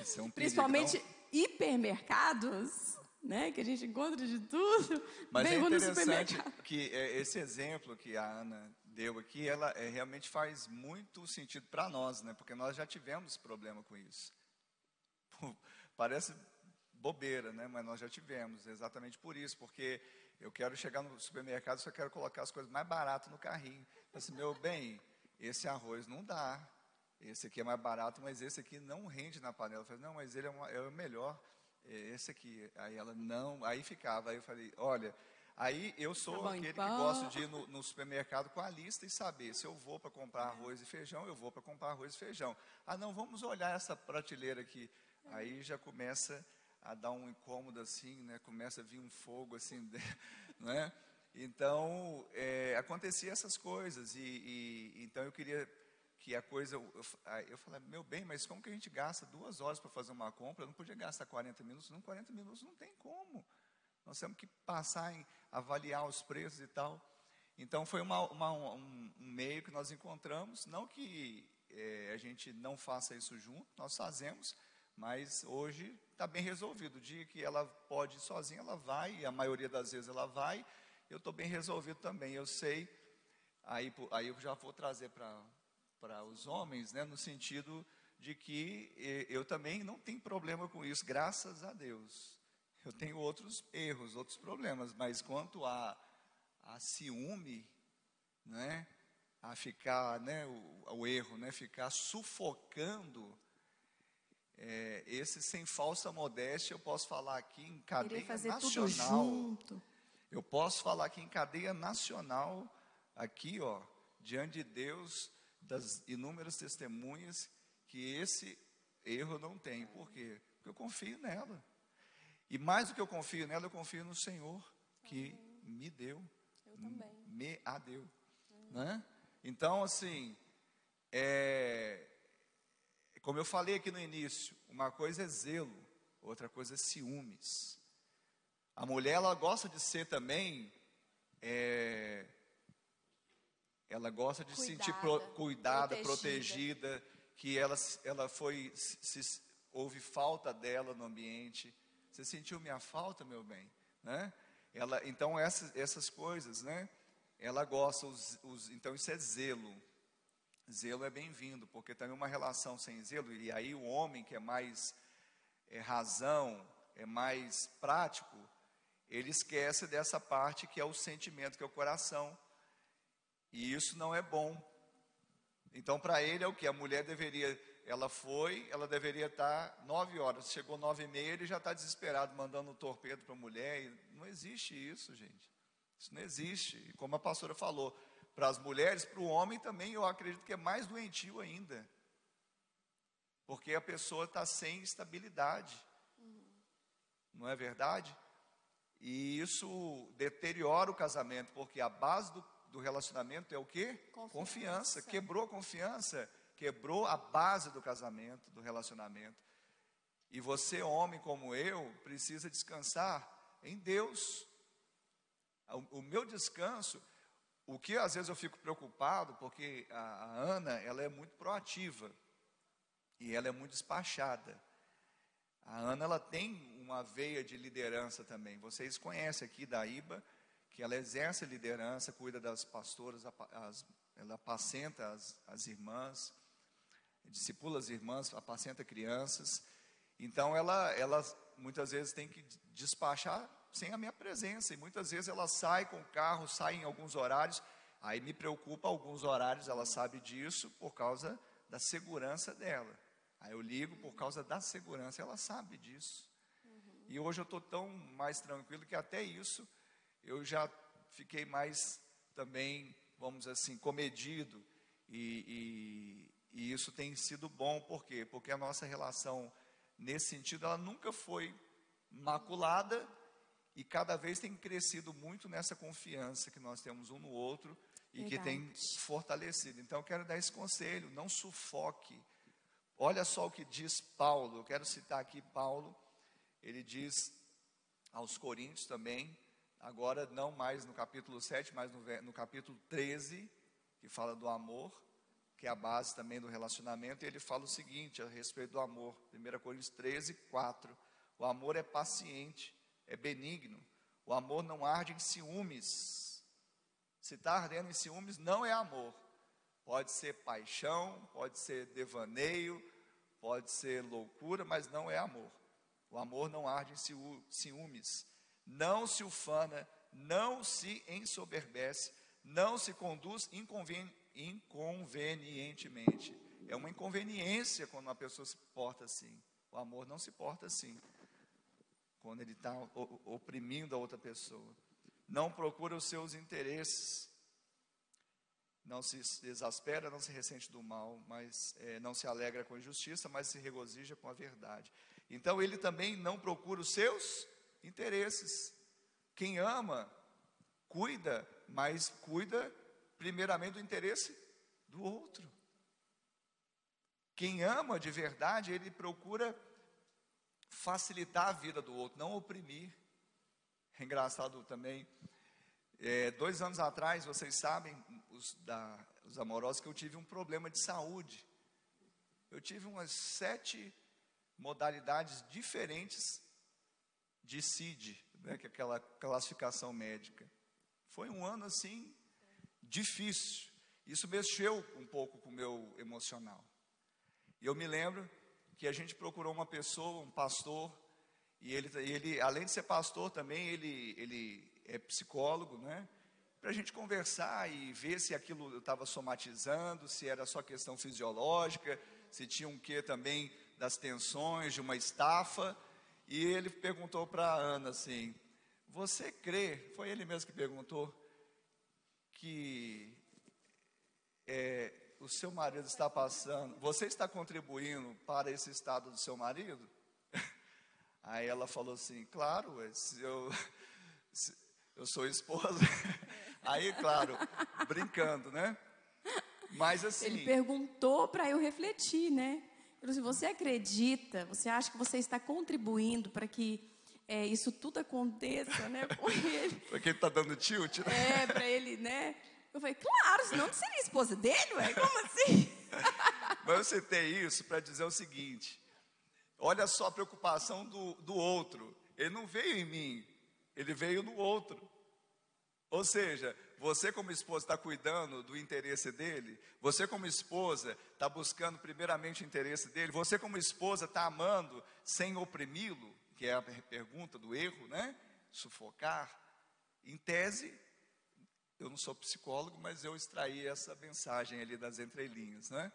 Isso é um
Principalmente hipermercados, né? Que a gente encontra de tudo.
Mas
Bem,
é interessante que é, esse exemplo que a Ana deu aqui, ela é, realmente faz muito sentido para nós, né? Porque nós já tivemos problema com isso. Parece bobeira, né? Mas nós já tivemos, exatamente por isso, porque eu quero chegar no supermercado, só quero colocar as coisas mais baratas no carrinho. Assim, meu bem, esse arroz não dá. Esse aqui é mais barato, mas esse aqui não rende na panela. Eu falei, não, mas ele é, uma- é o melhor. É Esse aqui. Aí ela, não. Aí ficava. Aí eu falei, olha. Aí eu sou
Tá
aquele
então.
que gosta de ir no, no supermercado com a lista e saber se eu vou para comprar arroz e feijão, eu vou para comprar arroz e feijão. Ah, não, vamos olhar essa prateleira aqui. Aí já começa a dar um incômodo assim, né? Começa a vir um fogo assim, né? Então, é, acontecia essas coisas e, e- então eu queria que a coisa, eu, eu, eu falei, meu bem, mas como que a gente gasta duas horas para fazer uma compra? Eu não podia gastar 40 minutos, não, 40 minutos não tem como. Nós temos que passar em avaliar os preços e tal. Então foi uma, uma- um, um meio que nós encontramos, não que eh, a gente não faça isso junto, nós fazemos, mas hoje está bem resolvido. O dia que ela pode ir sozinha, ela vai, e a maioria das vezes ela vai, eu estou bem resolvido também. Eu sei, aí, aí eu já vou trazer para os homens, né, no sentido de que eu também não tenho problema com isso, graças a Deus. Eu tenho outros erros, outros problemas, mas quanto a, a ciúme, né, a ficar, né, o, o erro, né, ficar sufocando, é, esse sem falsa modéstia, eu posso falar aqui em cadeia nacional. Eu posso falar aqui em cadeia nacional, aqui, ó, diante de Deus, das inúmeras testemunhas, que esse erro não tem. Por quê? Porque eu confio nela. E mais do que eu confio nela, eu confio no Senhor, que me deu.
Eu também.
Me a deu. Né? Então, assim, é, como eu falei aqui no início, uma coisa é zelo, outra coisa é ciúmes. A mulher, ela gosta de ser também, é, ela gosta de se sentir pro-
Cuidada, protegida.
protegida, que ela, ela foi, se- houve falta dela no ambiente. Você sentiu minha falta, meu bem? Né? Ela, então, essas, essas coisas, né? Ela gosta, os, os, então isso é zelo. Zelo é bem-vindo, porque também uma relação sem zelo, e aí o homem que é mais é, razão, é mais prático, ele esquece dessa parte que é o sentimento, que é o coração. E isso não é bom. Então, para ele é o que? A mulher deveria, ela foi, ela deveria estar nove horas, chegou nove e meia, ele já está desesperado, mandando um torpedo para a mulher. Não existe isso, gente. Isso não existe. E como a pastora falou, para as mulheres, para o homem também, eu acredito que é mais doentio ainda. Porque a pessoa está sem estabilidade. Não é verdade? E isso deteriora o casamento, porque a base do, do relacionamento é o quê?
Confiança.
Quebrou a confiança, quebrou a base do casamento, do relacionamento. E você, homem como eu, precisa descansar em Deus. O, o meu descanso, o que às vezes eu fico preocupado, porque a, a Ana, ela é muito proativa e ela é muito despachada. A Ana, ela tem uma veia de liderança também. Vocês conhecem aqui da IBA, que ela exerce liderança, cuida das pastoras, as, ela apacenta as, as irmãs, discipula as irmãs, apacenta crianças. Então ela, ela muitas vezes tem que despachar sem a minha presença, e muitas vezes ela sai com o carro, sai em alguns horários, aí me preocupa alguns horários, ela sabe disso por causa da segurança dela. Aí eu ligo por causa da segurança, ela sabe disso. Uhum. E hoje eu estou tão mais tranquilo que até isso eu já fiquei mais também, vamos dizer assim, comedido. E, e, e isso tem sido bom, por quê? Porque a nossa relação, nesse sentido, ela nunca foi maculada e cada vez tem crescido muito nessa confiança que nós temos um no outro e Verdade. que tem fortalecido. Então eu quero dar esse conselho, não sufoque. Olha só o que diz Paulo, eu quero citar aqui Paulo, ele diz aos Coríntios também, agora não mais no capítulo 7, mas no, no capítulo 13, que fala do amor, que é a base também do relacionamento, e ele fala o seguinte a respeito do amor, 1 Coríntios 13, 4, o amor é paciente, é benigno. O amor não arde em ciúmes. Se está ardendo em ciúmes, não é amor. Pode ser paixão, pode ser devaneio, pode ser loucura, mas não é amor. O amor não arde em ciúmes. Não se ufana, não se ensoberbece, não se conduz inconven inconvenientemente. É uma inconveniência quando uma pessoa se porta assim. O amor não se porta assim quando ele está oprimindo a outra pessoa. Não procura os seus interesses. Não se exaspera, não se ressente do mal, mas é, não se alegra com a injustiça, mas se regozija com a verdade. Então ele também não procura os seus interesses. Quem ama, cuida, mas cuida primeiramente do interesse do outro. Quem ama de verdade, ele procura facilitar a vida do outro, não oprimir. É engraçado também. É, dois anos atrás, vocês sabem, os, da, os amorosos, que eu tive um problema de saúde. Eu tive umas sete modalidades diferentes de CID, né, que é aquela classificação médica. Foi um ano assim difícil. Isso mexeu um pouco com o meu emocional. E eu me lembro que a gente procurou uma pessoa, um pastor, e ele, ele além de ser pastor também, ele, ele é psicólogo, né? Para a gente conversar e ver se aquilo estava somatizando, se era só questão fisiológica, se tinha um quê também das tensões, de uma estafa. E ele perguntou para a Ana assim: Você crê? Foi ele mesmo que perguntou que é, o seu marido está passando, você está contribuindo para esse estado do seu marido? Aí ela falou assim, claro, eu, eu sou esposa. Aí, claro, brincando, né? Mas assim.
Ele perguntou para eu refletir, né? Ele falou assim, você acredita, você acha que você está contribuindo para que é, isso tudo aconteça, né, com ele?
Porque ele está dando tilt,
né? É, para ele, né? Eu falei, claro, senão não seria esposa dele, ué? Como assim?
Mas eu citei isso para dizer o seguinte: olha só a preocupação do, do outro. Ele não veio em mim, ele veio no outro. Ou seja, você como esposa está cuidando do interesse dele, você como esposa está buscando primeiramente o interesse dele, você como esposa está amando sem oprimi-lo, que é a pergunta do erro, né? Sufocar. Em tese, eu não sou psicólogo, mas eu extraí essa mensagem ali das entrelinhas, né?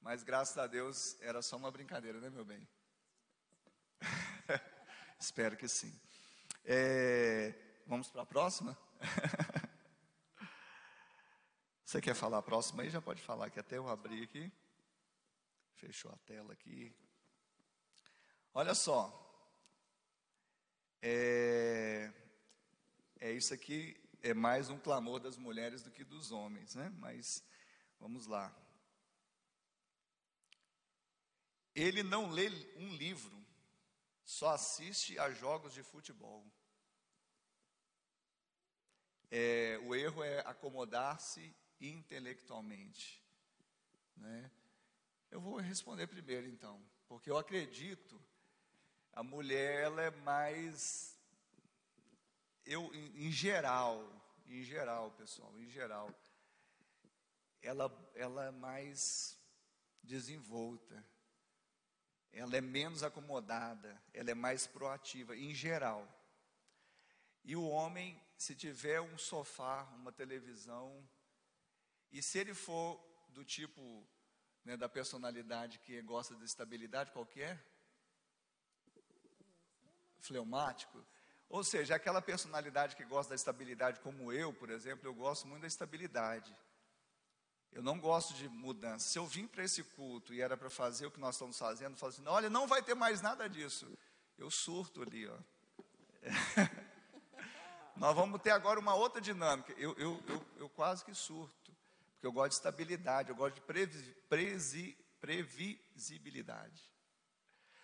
Mas graças a Deus era só uma brincadeira, né, meu bem? Espero que sim. É, vamos para a próxima? Você quer falar a próxima aí? Já pode falar, que até eu abri aqui. Fechou a tela aqui. Olha só. É, é isso aqui é mais um clamor das mulheres do que dos homens, né? Mas vamos lá. Ele não lê um livro, só assiste a jogos de futebol. É, o erro é acomodar-se intelectualmente. Né? Eu vou responder primeiro então, porque eu acredito a mulher ela é mais eu, em, em geral, em geral, pessoal, em geral, ela, ela é mais desenvolta, ela é menos acomodada, ela é mais proativa, em geral. E o homem, se tiver um sofá, uma televisão, e se ele for do tipo, né, da personalidade que gosta de estabilidade qualquer, fleumático, ou seja, aquela personalidade que gosta da estabilidade, como eu, por exemplo, eu gosto muito da estabilidade. Eu não gosto de mudança. Se eu vim para esse culto e era para fazer o que nós estamos fazendo, falo assim, olha, não vai ter mais nada disso. Eu surto ali, ó. nós vamos ter agora uma outra dinâmica. Eu, eu, eu, eu, quase que surto, porque eu gosto de estabilidade, eu gosto de previ, presi, previsibilidade.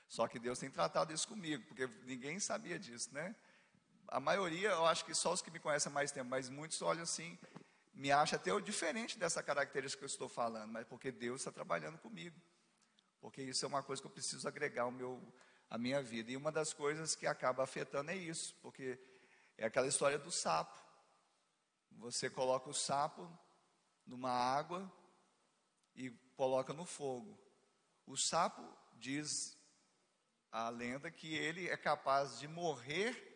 Só que Deus tem tratado isso comigo, porque ninguém sabia disso, né? A maioria, eu acho que só os que me conhecem há mais tempo, mas muitos olham assim, me acham até diferente dessa característica que eu estou falando, mas porque Deus está trabalhando comigo. Porque isso é uma coisa que eu preciso agregar ao meu, à minha vida. E uma das coisas que acaba afetando é isso, porque é aquela história do sapo. Você coloca o sapo numa água e coloca no fogo. O sapo diz a lenda que ele é capaz de morrer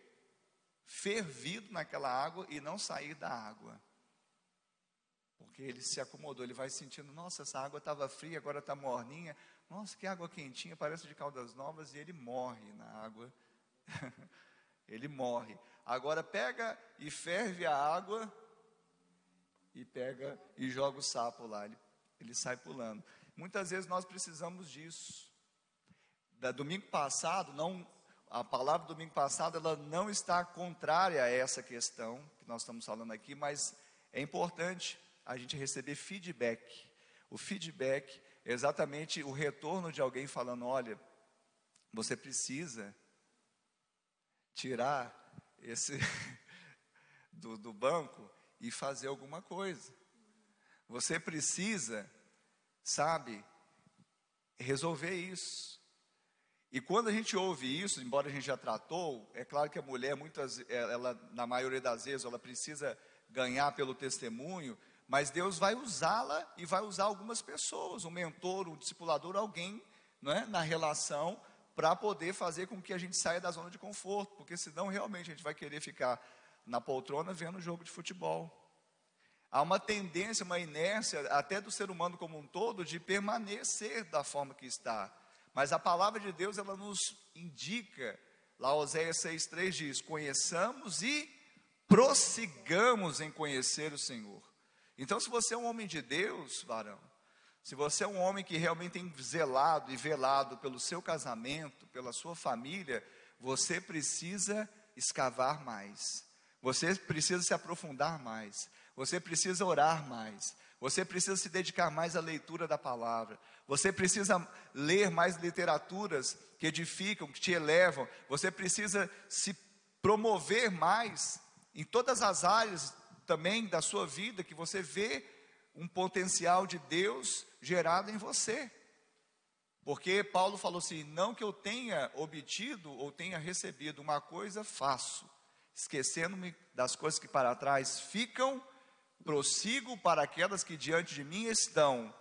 fervido naquela água e não sair da água. Porque ele se acomodou, ele vai sentindo, nossa, essa água estava fria, agora está morninha. Nossa, que água quentinha, parece de Caldas Novas, e ele morre na água. ele morre. Agora pega e ferve a água e pega e joga o sapo lá, ele, ele sai pulando. Muitas vezes nós precisamos disso. Da domingo passado, não a palavra do domingo passado ela não está contrária a essa questão que nós estamos falando aqui, mas é importante a gente receber feedback. O feedback é exatamente o retorno de alguém falando: olha, você precisa tirar esse do, do banco e fazer alguma coisa. Você precisa, sabe, resolver isso. E quando a gente ouve isso, embora a gente já tratou, é claro que a mulher, muitas, é, ela, na maioria das vezes, ela precisa ganhar pelo testemunho, mas Deus vai usá-la e vai usar algumas pessoas, um mentor, um discipulador, alguém não é, na relação, para poder fazer com que a gente saia da zona de conforto, porque senão realmente a gente vai querer ficar na poltrona vendo jogo de futebol. Há uma tendência, uma inércia, até do ser humano como um todo, de permanecer da forma que está. Mas a palavra de Deus, ela nos indica, lá Oséias 6,3 diz: conheçamos e prossigamos em conhecer o Senhor. Então, se você é um homem de Deus, varão, se você é um homem que realmente tem zelado e velado pelo seu casamento, pela sua família, você precisa escavar mais, você precisa se aprofundar mais, você precisa orar mais, você precisa se dedicar mais à leitura da palavra. Você precisa ler mais literaturas que edificam, que te elevam. Você precisa se promover mais em todas as áreas também da sua vida que você vê um potencial de Deus gerado em você. Porque Paulo falou assim: não que eu tenha obtido ou tenha recebido uma coisa, faço, esquecendo-me das coisas que para trás ficam prossigo para aquelas que diante de mim estão,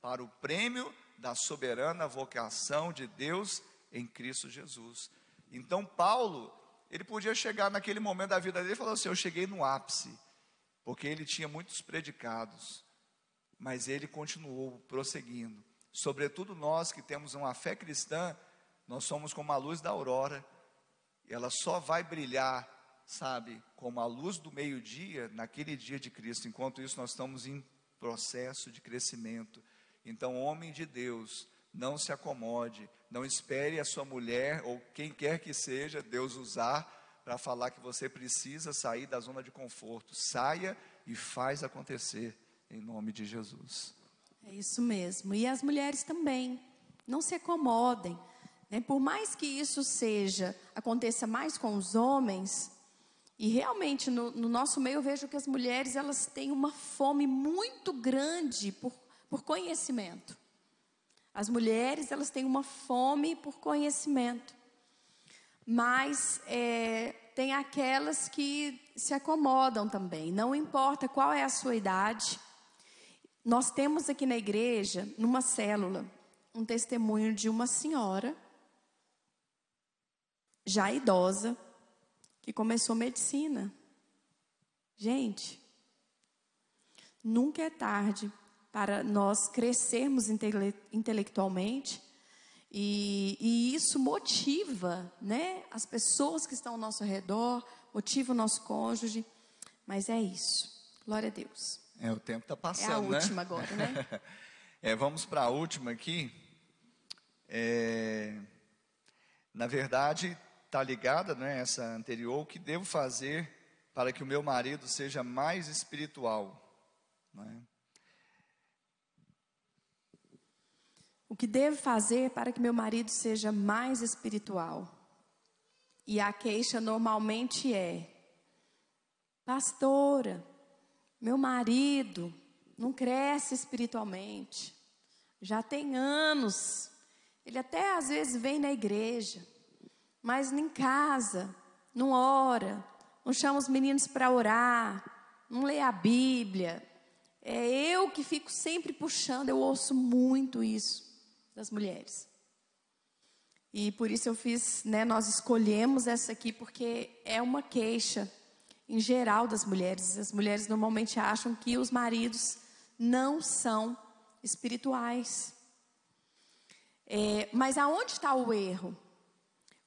para o prêmio da soberana vocação de Deus em Cristo Jesus. Então, Paulo, ele podia chegar naquele momento da vida dele e falar assim: Eu cheguei no ápice, porque ele tinha muitos predicados, mas ele continuou prosseguindo. Sobretudo nós que temos uma fé cristã, nós somos como a luz da aurora, e ela só vai brilhar sabe, como a luz do meio-dia naquele dia de Cristo. Enquanto isso, nós estamos em processo de crescimento. Então, homem de Deus, não se acomode, não espere a sua mulher ou quem quer que seja Deus usar para falar que você precisa sair da zona de conforto. Saia e faz acontecer em nome de Jesus.
É isso mesmo. E as mulheres também, não se acomodem. Né? Por mais que isso seja aconteça mais com os homens, e realmente, no, no, nosso meio, eu vejo que as mulheres elas têm uma fome muito grande por, por conhecimento. As mulheres elas têm uma fome por conhecimento. Mas é, tem aquelas que se acomodam também, não importa qual é a sua idade. Nós temos aqui na igreja, numa célula, um testemunho de uma senhora, já idosa, que começou medicina. Gente, nunca é tarde para nós crescermos intele intelectualmente e, e, isso motiva né, as pessoas que estão ao nosso redor, motiva o nosso cônjuge, mas é isso. Glória a Deus.
É, o tempo está passando. É
a última né? agora, né?
é, vamos para a última aqui. É, na verdade, está ligada, né, essa anterior, o que devo fazer para que o meu marido seja mais espiritual? Né?
O que devo fazer para que meu marido seja mais espiritual? E a queixa normalmente é: Pastora, meu marido não cresce espiritualmente. Já tem anos. Ele até às vezes vem na igreja, mas em casa não ora, não chama os meninos para orar, não lê a Bíblia. É eu que fico sempre puxando, eu ouço muito isso das mulheres. E por isso eu fiz, né, nós escolhemos essa aqui porque é uma queixa em geral das mulheres. As mulheres normalmente acham que os maridos não são espirituais. É, mas aonde está o erro?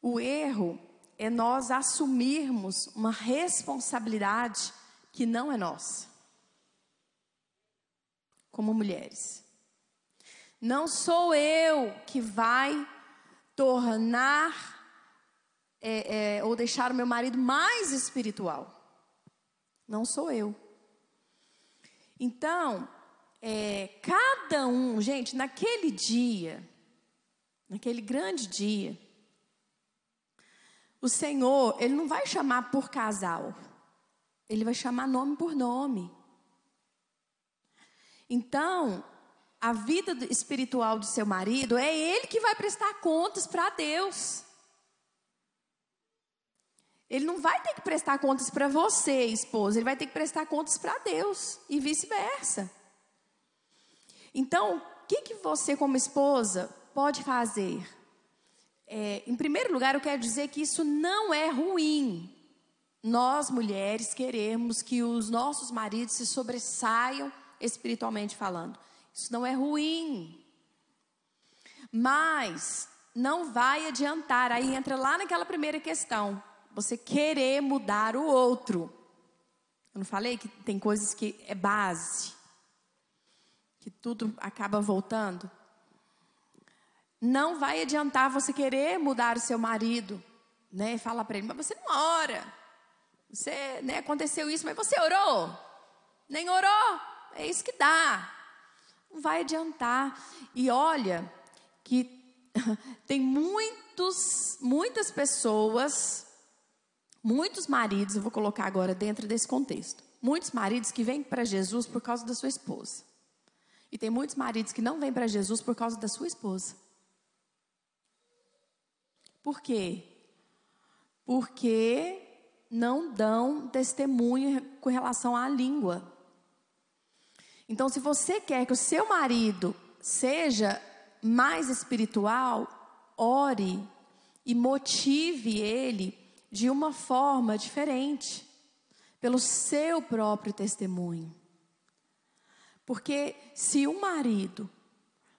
O erro é nós assumirmos uma responsabilidade que não é nossa, como mulheres. Não sou eu que vai tornar é, é, ou deixar o meu marido mais espiritual. Não sou eu. Então, é, cada um, gente, naquele dia, naquele grande dia, o Senhor, Ele não vai chamar por casal, Ele vai chamar nome por nome. Então, a vida espiritual do seu marido, é ele que vai prestar contas para Deus. Ele não vai ter que prestar contas para você, esposa, ele vai ter que prestar contas para Deus e vice-versa. Então, o que, que você, como esposa, pode fazer? É, em primeiro lugar, eu quero dizer que isso não é ruim. Nós, mulheres, queremos que os nossos maridos se sobressaiam espiritualmente falando. Isso não é ruim. Mas não vai adiantar. Aí entra lá naquela primeira questão. Você querer mudar o outro. Eu não falei que tem coisas que é base. Que tudo acaba voltando. Não vai adiantar você querer mudar o seu marido, né? Falar para ele, mas você não ora. Você, né, aconteceu isso, mas você orou? Nem orou? É isso que dá não vai adiantar. E olha que tem muitos, muitas pessoas, muitos maridos, eu vou colocar agora dentro desse contexto. Muitos maridos que vêm para Jesus por causa da sua esposa. E tem muitos maridos que não vêm para Jesus por causa da sua esposa. Por quê? Porque não dão testemunho com relação à língua. Então, se você quer que o seu marido seja mais espiritual, ore e motive ele de uma forma diferente, pelo seu próprio testemunho. Porque se o marido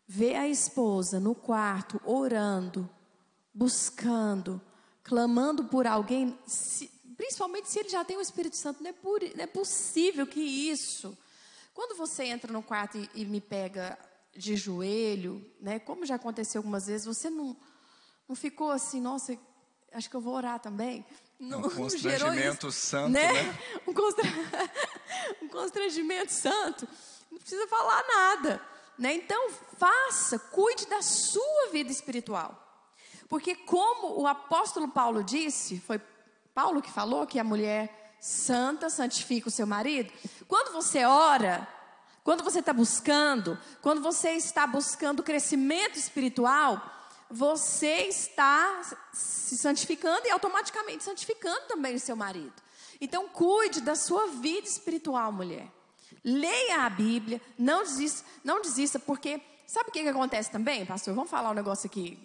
vê a esposa no quarto orando, buscando, clamando por alguém, se, principalmente se ele já tem o Espírito Santo, não é, por, não é possível que isso quando você entra no quarto e, e, me pega de joelho, né? Como já aconteceu algumas vezes, você não, não ficou assim, nossa, acho que eu vou orar também. Não,
um constrangimento
isso,
santo,
né?
né?
Um, constra... um constrangimento santo. Não precisa falar nada, né? Então, faça, cuide da sua vida espiritual. Porque como o apóstolo Paulo disse, foi Paulo que falou que a mulher santa santifica o seu marido. Quando você ora, quando você está buscando, quando você está buscando crescimento espiritual, você está se santificando e automaticamente santificando também o seu marido. Então, cuide da sua vida espiritual, mulher. Leia a Bíblia, não desista, não desista, porque sabe o que, que acontece também, pastor? Vamos falar um negócio aqui,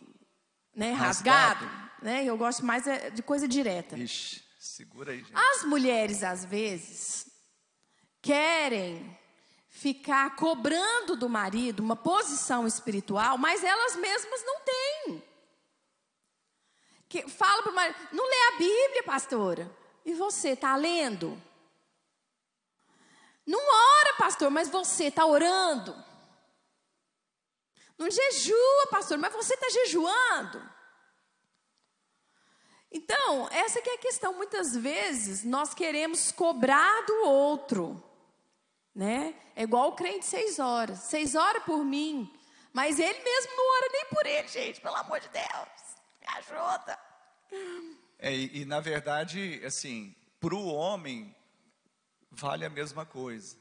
né, rasgado,
Rasgado.
né? Eu gosto mais é de coisa direta.
Ixi, segura aí, gente.
As mulheres, às vezes, querem ficar cobrando do marido uma posição espiritual, mas elas mesmas não têm. Que, fala para o marido, não lê a Bíblia, pastora. E você está lendo? Não ora, pastor, mas você está orando. Não jejua, pastor, mas você está jejuando. Então, essa que é a questão. Muitas vezes nós queremos cobrar do outro, né? É igual o crente seis horas. Seis horas por mim. Mas ele mesmo não ora nem por ele, gente. Pelo amor de Deus. Me ajuda.
É, e, e, na verdade, assim, para o homem, vale a mesma coisa.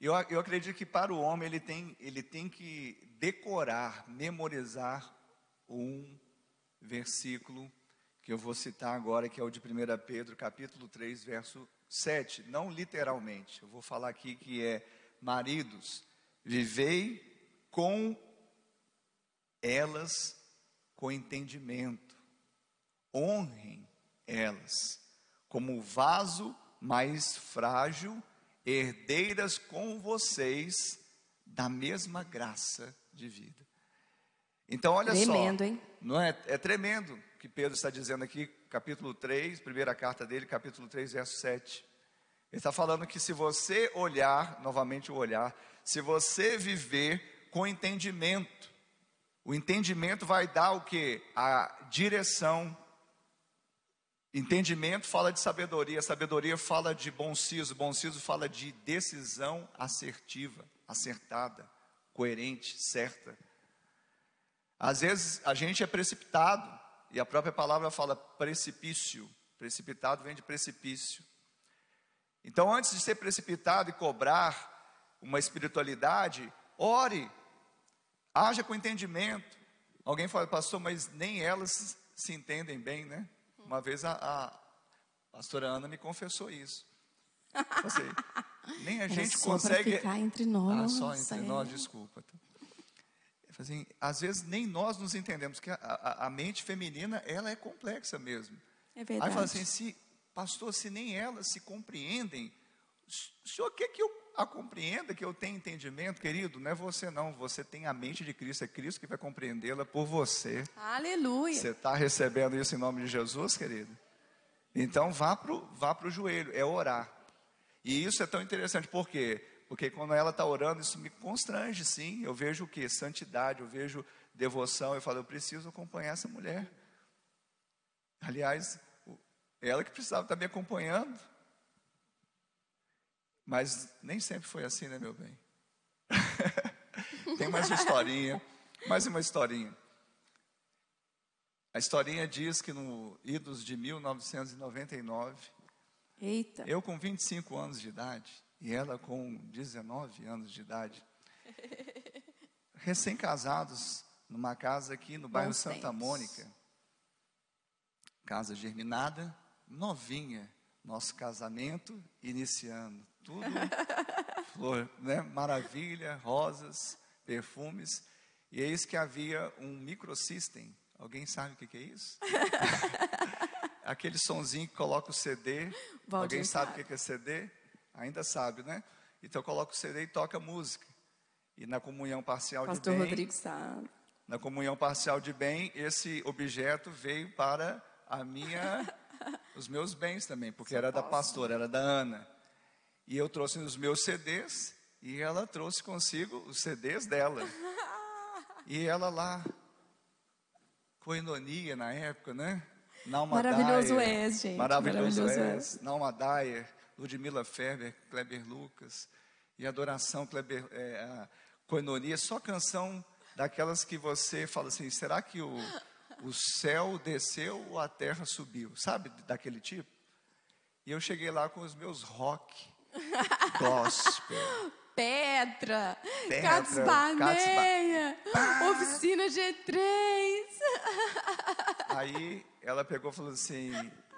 Eu, eu acredito que para o homem ele tem, ele tem que decorar, memorizar um versículo que eu vou citar agora, que é o de 1 Pedro, capítulo 3, verso 7. Não literalmente, eu vou falar aqui que é: Maridos, vivei com elas com entendimento, honrem elas como vaso mais frágil, herdeiras com vocês da mesma graça de vida. Então, olha
tremendo,
só.
Hein?
Não é, é tremendo que Pedro está dizendo aqui, capítulo 3, primeira carta dele, capítulo 3, verso 7. Ele está falando que se você olhar, novamente o olhar, se você viver com entendimento, o entendimento vai dar o que? A direção. Entendimento fala de sabedoria, sabedoria fala de bom siso, bom siso fala de decisão assertiva, acertada, coerente, certa. Às vezes a gente é precipitado, e a própria palavra fala precipício. Precipitado vem de precipício. Então, antes de ser precipitado e cobrar uma espiritualidade, ore, haja com entendimento. Alguém fala, pastor, mas nem elas se entendem bem, né? Uma vez a, a pastora Ana me confessou isso. Assim, nem a gente
só
consegue.
ficar entre nós,
Ah, só entre
é.
nós, desculpa. Assim, às vezes nem nós nos entendemos, porque a, a, a mente feminina ela é complexa mesmo.
É
Aí
verdade.
fala assim, se, pastor, se nem elas se compreendem, o senhor quer que eu a compreenda, que eu tenha entendimento, querido? Não é você não, você tem a mente de Cristo, é Cristo que vai compreendê-la por você.
Aleluia.
Você está recebendo isso em nome de Jesus, querido? Então vá para o vá pro joelho, é orar. E isso é tão interessante, por quê? Porque quando ela está orando, isso me constrange, sim. Eu vejo o que? Santidade, eu vejo devoção. Eu falo, eu preciso acompanhar essa mulher. Aliás, ela que precisava estar me acompanhando. Mas nem sempre foi assim, né, meu bem? Tem mais uma historinha, mais uma historinha. A historinha diz que no idos de 1999,
Eita.
eu com 25 anos de idade e ela com 19 anos de idade, recém-casados numa casa aqui no bairro
Bons
Santa
tempos.
Mônica, casa germinada, novinha, nosso casamento iniciando, tudo flor, né? Maravilha, rosas, perfumes, e eis que havia um microsystem. Alguém sabe o que que é isso? Aquele sonzinho que coloca o CD. Alguém sabe o que que é CD? Ainda sabe, né? Então coloca o CD e toca música. E na comunhão parcial
Pastor
de bem,
Rodrigo sabe.
na comunhão parcial de bem, esse objeto veio para a minha, os meus bens também, porque era da pastora, era da Ana. E eu trouxe os meus CDs e ela trouxe consigo os CDs dela. E ela lá, coinonia na época, né? Nauma
Maravilhoso és, gente.
Maravilhoso,
Maravilhoso
és. Nauma Dyer, Ludmila Ferber, Kleber Lucas. E adoração, Kleber, é, a coinonia, só canção daquelas que você fala assim, será que o, o céu desceu ou a terra subiu? Sabe, daquele tipo? E eu cheguei lá com os meus rock, Gospel.
Petra, Catos Barneia. Oficina G3.
Aí ela pegou e falou assim: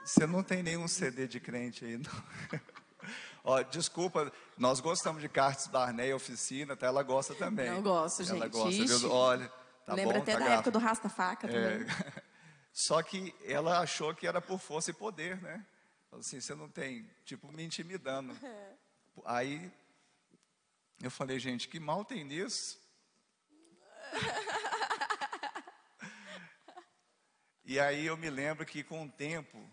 Você não tem nenhum CD de crente aí, não? Ó, desculpa, nós gostamos de Cartes Barney, oficina, tá? Ela gosta também.
Não gosto,
Ela
gente.
gosta,
Ixi.
viu? Olha, tá
Lembra
bom,
até
tá
da época do Rasta-Faca também.
É. Só que ela achou que era por força e poder, né? Assim, você não tem, tipo, me intimidando.
É.
Aí eu falei, gente, que mal tem nisso? e aí eu me lembro que com o tempo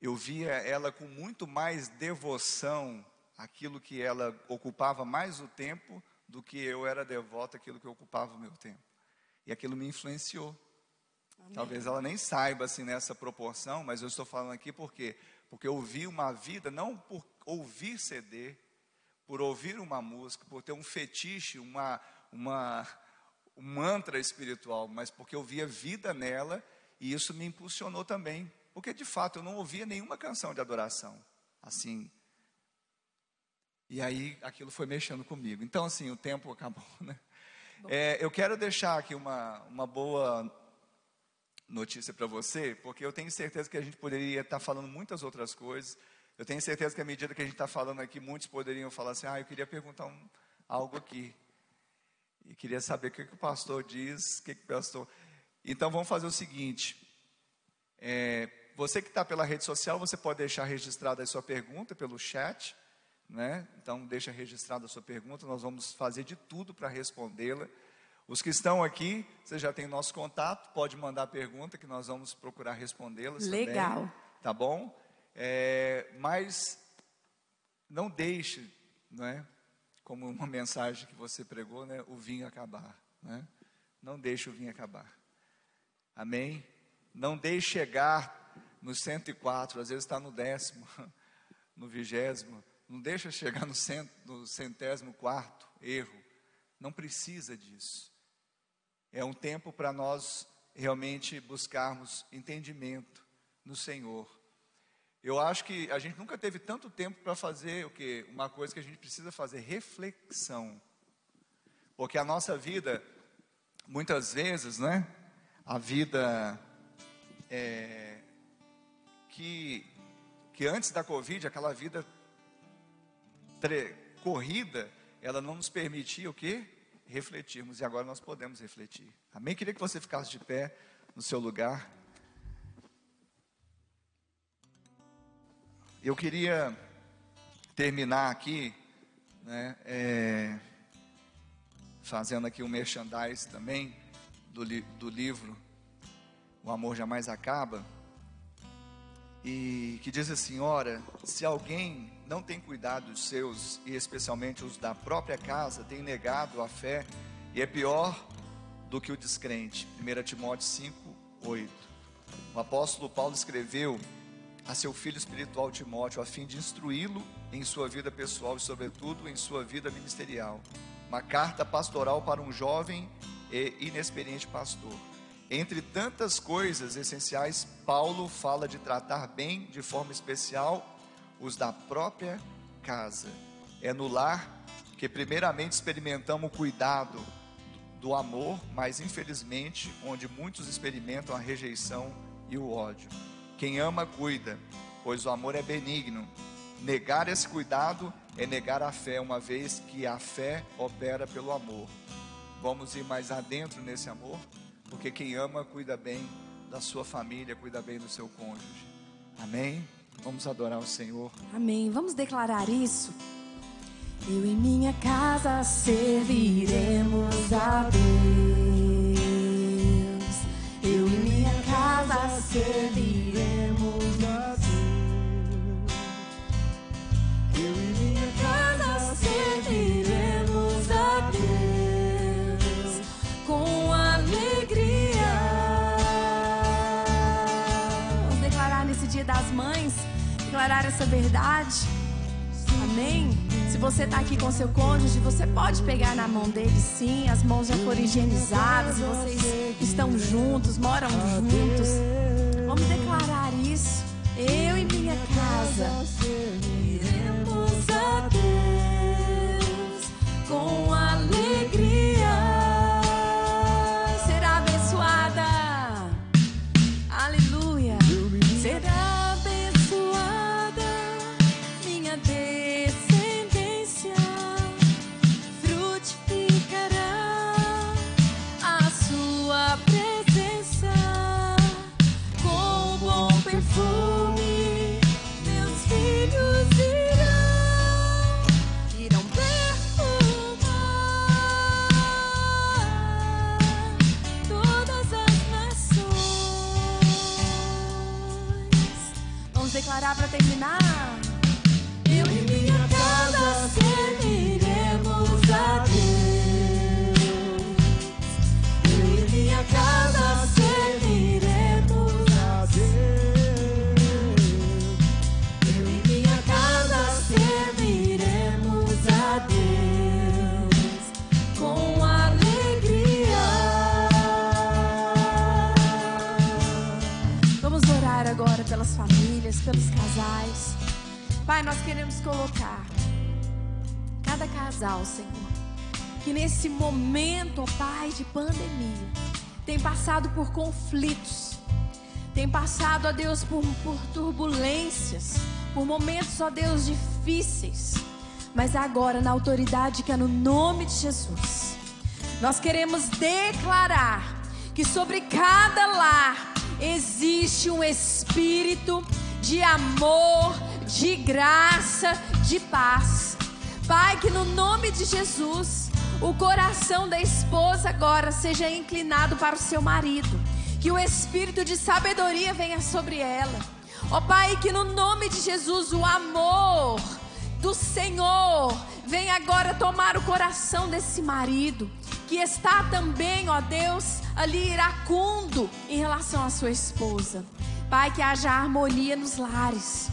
eu via ela com muito mais devoção àquilo que ela ocupava mais o tempo do que eu era devoto àquilo que ocupava o meu tempo. E aquilo me influenciou. Talvez ela nem saiba assim nessa proporção, mas eu estou falando aqui porque porque eu vi uma vida não por ouvir CD, por ouvir uma música, por ter um fetiche, uma uma um mantra espiritual, mas porque eu via vida nela e isso me impulsionou também, porque de fato eu não ouvia nenhuma canção de adoração assim. E aí aquilo foi mexendo comigo. Então assim o tempo acabou, né? É, eu quero deixar aqui uma, uma boa notícia para você, porque eu tenho certeza que a gente poderia estar falando muitas outras coisas. Eu tenho certeza que à medida que a gente está falando aqui, muitos poderiam falar assim: ah, eu queria perguntar um, algo aqui. E queria saber o que, que o pastor diz, o que, que o pastor. Então vamos fazer o seguinte. É, você que está pela rede social, você pode deixar registrada a sua pergunta pelo chat. Né? Então deixa registrada a sua pergunta, nós vamos fazer de tudo para respondê-la. Os que estão aqui, você já tem nosso contato, pode mandar pergunta que nós vamos procurar respondê-las também,
Legal.
tá bom? É, mas não deixe, né, como uma mensagem que você pregou, né, o vinho acabar, né? Não deixe o vinho acabar. Amém? Não deixe chegar no 104, às vezes está no décimo, no vigésimo. Não deixa chegar no, cent, no centésimo quarto erro. Não precisa disso. É um tempo para nós realmente buscarmos entendimento no Senhor. Eu acho que a gente nunca teve tanto tempo para fazer o que uma coisa que a gente precisa fazer reflexão. Porque a nossa vida muitas vezes, né? A vida é, que que antes da Covid, aquela vida tre- corrida, ela não nos permitia o quê? Refletirmos. E agora nós podemos refletir. Amém? Queria que você ficasse de pé no seu lugar. Eu queria terminar aqui, né, é, fazendo aqui um merchandise também do, li- do livro O Amor Jamais Acaba e que diz assim: ora, se alguém não tem cuidado dos seus, e especialmente os da própria casa, tem negado a fé, e é pior do que o descrente. 1 Timóteo 5, 8. O apóstolo Paulo escreveu a seu filho espiritual Timóteo, a fim de instruí-lo em sua vida pessoal e, sobretudo, em sua vida ministerial. Uma carta pastoral para um jovem e inexperiente pastor. Entre tantas coisas essenciais, Paulo fala de tratar bem, de forma especial, os da própria casa. É no lar que, primeiramente, experimentamos o cuidado do amor, mas infelizmente, onde muitos experimentam a rejeição e o ódio. Quem ama, cuida, pois o amor é benigno. Negar esse cuidado é negar a fé, uma vez que a fé opera pelo amor. Vamos ir mais adentro nesse amor? Porque quem ama, cuida bem da sua família, cuida bem do seu cônjuge. Amém? Vamos adorar o Senhor.
Amém. Vamos declarar isso? Eu e minha casa serviremos a Deus. Declarar essa verdade. Amém? Se você está aqui com seu cônjuge, você pode pegar na mão dele sim. As mãos já foram higienizadas, vocês estão juntos, moram juntos. Vamos declarar isso. Eu e minha casa iremos Deus com alegria. Pelos casais. Pai, nós queremos colocar cada casal, Senhor, que nesse momento, ó Pai, de pandemia, tem passado por conflitos, tem passado, ó Deus, por, por turbulências, por momentos, ó Deus, difíceis, mas agora, na autoridade que é no nome de Jesus, nós queremos declarar que sobre cada lar existe um espírito de amor, de graça, de paz. Pai, que no nome de Jesus, o coração da esposa agora seja inclinado para o seu marido. Que o espírito de sabedoria venha sobre ela. Ó Pai, que no nome de Jesus o amor do Senhor venha agora tomar o coração desse marido que está também, ó Deus, ali iracundo em relação à sua esposa. Pai, que haja harmonia nos lares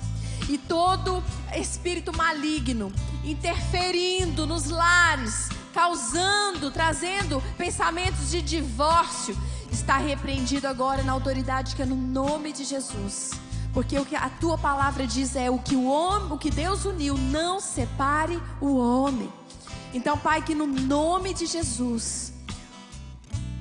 e todo espírito maligno interferindo nos lares, causando, trazendo pensamentos de divórcio, está repreendido agora na autoridade que é no nome de Jesus. Porque o que a tua palavra diz é o que o homem, o que Deus uniu, não separe o homem. Então, Pai, que no nome de Jesus,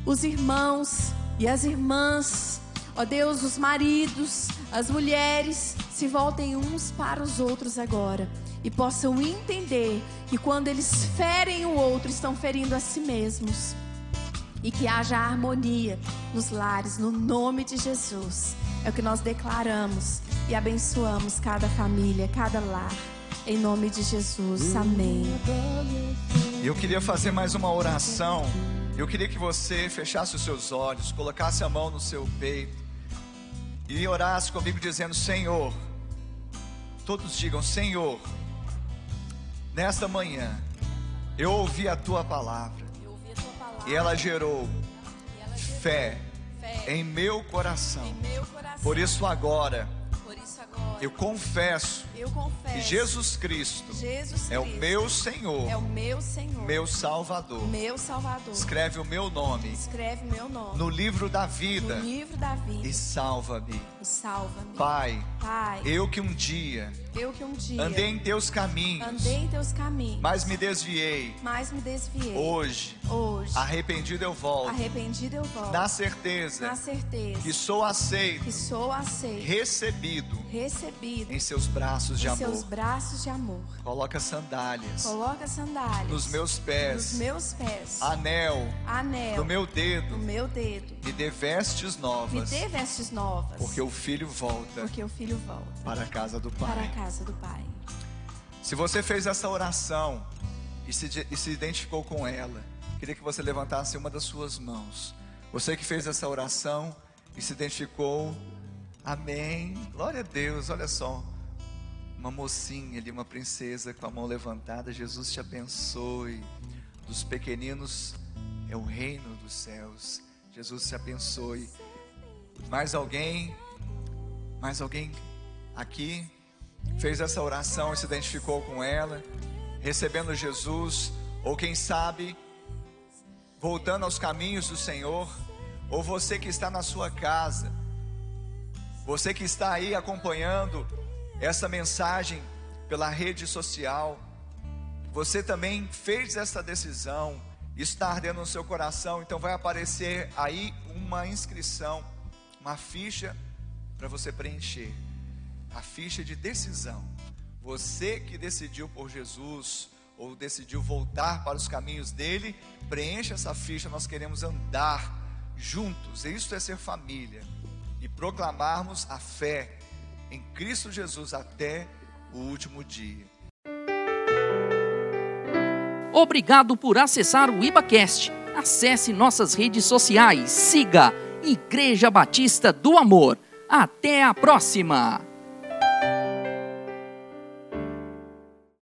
os irmãos e as irmãs, ó Deus, os maridos, as mulheres, se voltem uns para os outros agora e possam entender que quando eles ferem o outro, estão ferindo a si mesmos. E que haja harmonia nos lares, no nome de Jesus. É o que nós declaramos e abençoamos cada família, cada lar. Em nome de Jesus. Amém.
Eu queria fazer mais uma oração. Eu queria que você fechasse os seus olhos, colocasse a mão no seu peito e orasse comigo dizendo: Senhor, todos digam: Senhor, nesta manhã eu ouvi a tua palavra
a tua palavra
e ela gerou
e ela gerou
fé
fé
em meu
em
coração.
meu coração.
Por isso agora eu confesso
eu confesso
que Jesus Cristo
Jesus
é o
Cristo
meu Senhor,
é o meu Senhor,
meu Salvador.
meu Salvador.
Escreve o meu nome
Escreve meu nome
no livro da vida
livro da vida
e salva-me.
Salva-me.
Pai,
Pai,
eu que um dia
eu que um dia
andei em teus caminhos,
andei em teus caminhos,
mas me desviei.
mas me desviei.
Hoje,
Hoje,
arrependido eu volto,
arrependido eu volto.
na certeza
na certeza
que sou aceito,
que sou aceito,
recebido
recebido
em seus braços de
em seus
amor.
braços de amor.
Coloca sandálias
Coloca sandálias
nos meus
nos
pés,
meus pés,
anel
anel
no meu
no
dedo,
meu dedo.
me dê vestes
Me
novas,
dê vestes novas,
porque o filho volta
porque o filho volta
para a casa do
para a
Pai.
casa do Pai.
Se você fez essa oração e se, e se identificou com ela, queria que você levantasse uma das suas mãos. Você que fez essa oração e se identificou, amém. Glória a Deus, olha só. Uma mocinha ali, uma princesa com a mão levantada. Jesus te abençoe. Dos pequeninos é o reino dos céus. Jesus te abençoe. Mais alguém? Mais alguém aqui fez essa oração e se identificou com ela, recebendo Jesus, ou quem sabe, voltando aos caminhos do Senhor, ou você que está na sua casa, você que está aí acompanhando essa mensagem pela rede social, você também fez essa decisão, está ardendo no seu coração, então vai aparecer aí uma inscrição, uma ficha para você preencher. A ficha de decisão. Você que decidiu por Jesus ou decidiu voltar para os caminhos dele, preencha essa ficha. Nós queremos andar juntos. Isso é ser família e proclamarmos a fé em Cristo Jesus até o último dia.
Obrigado por acessar o IbaCast. Acesse nossas redes sociais. Siga Igreja Batista do Amor. Até a próxima!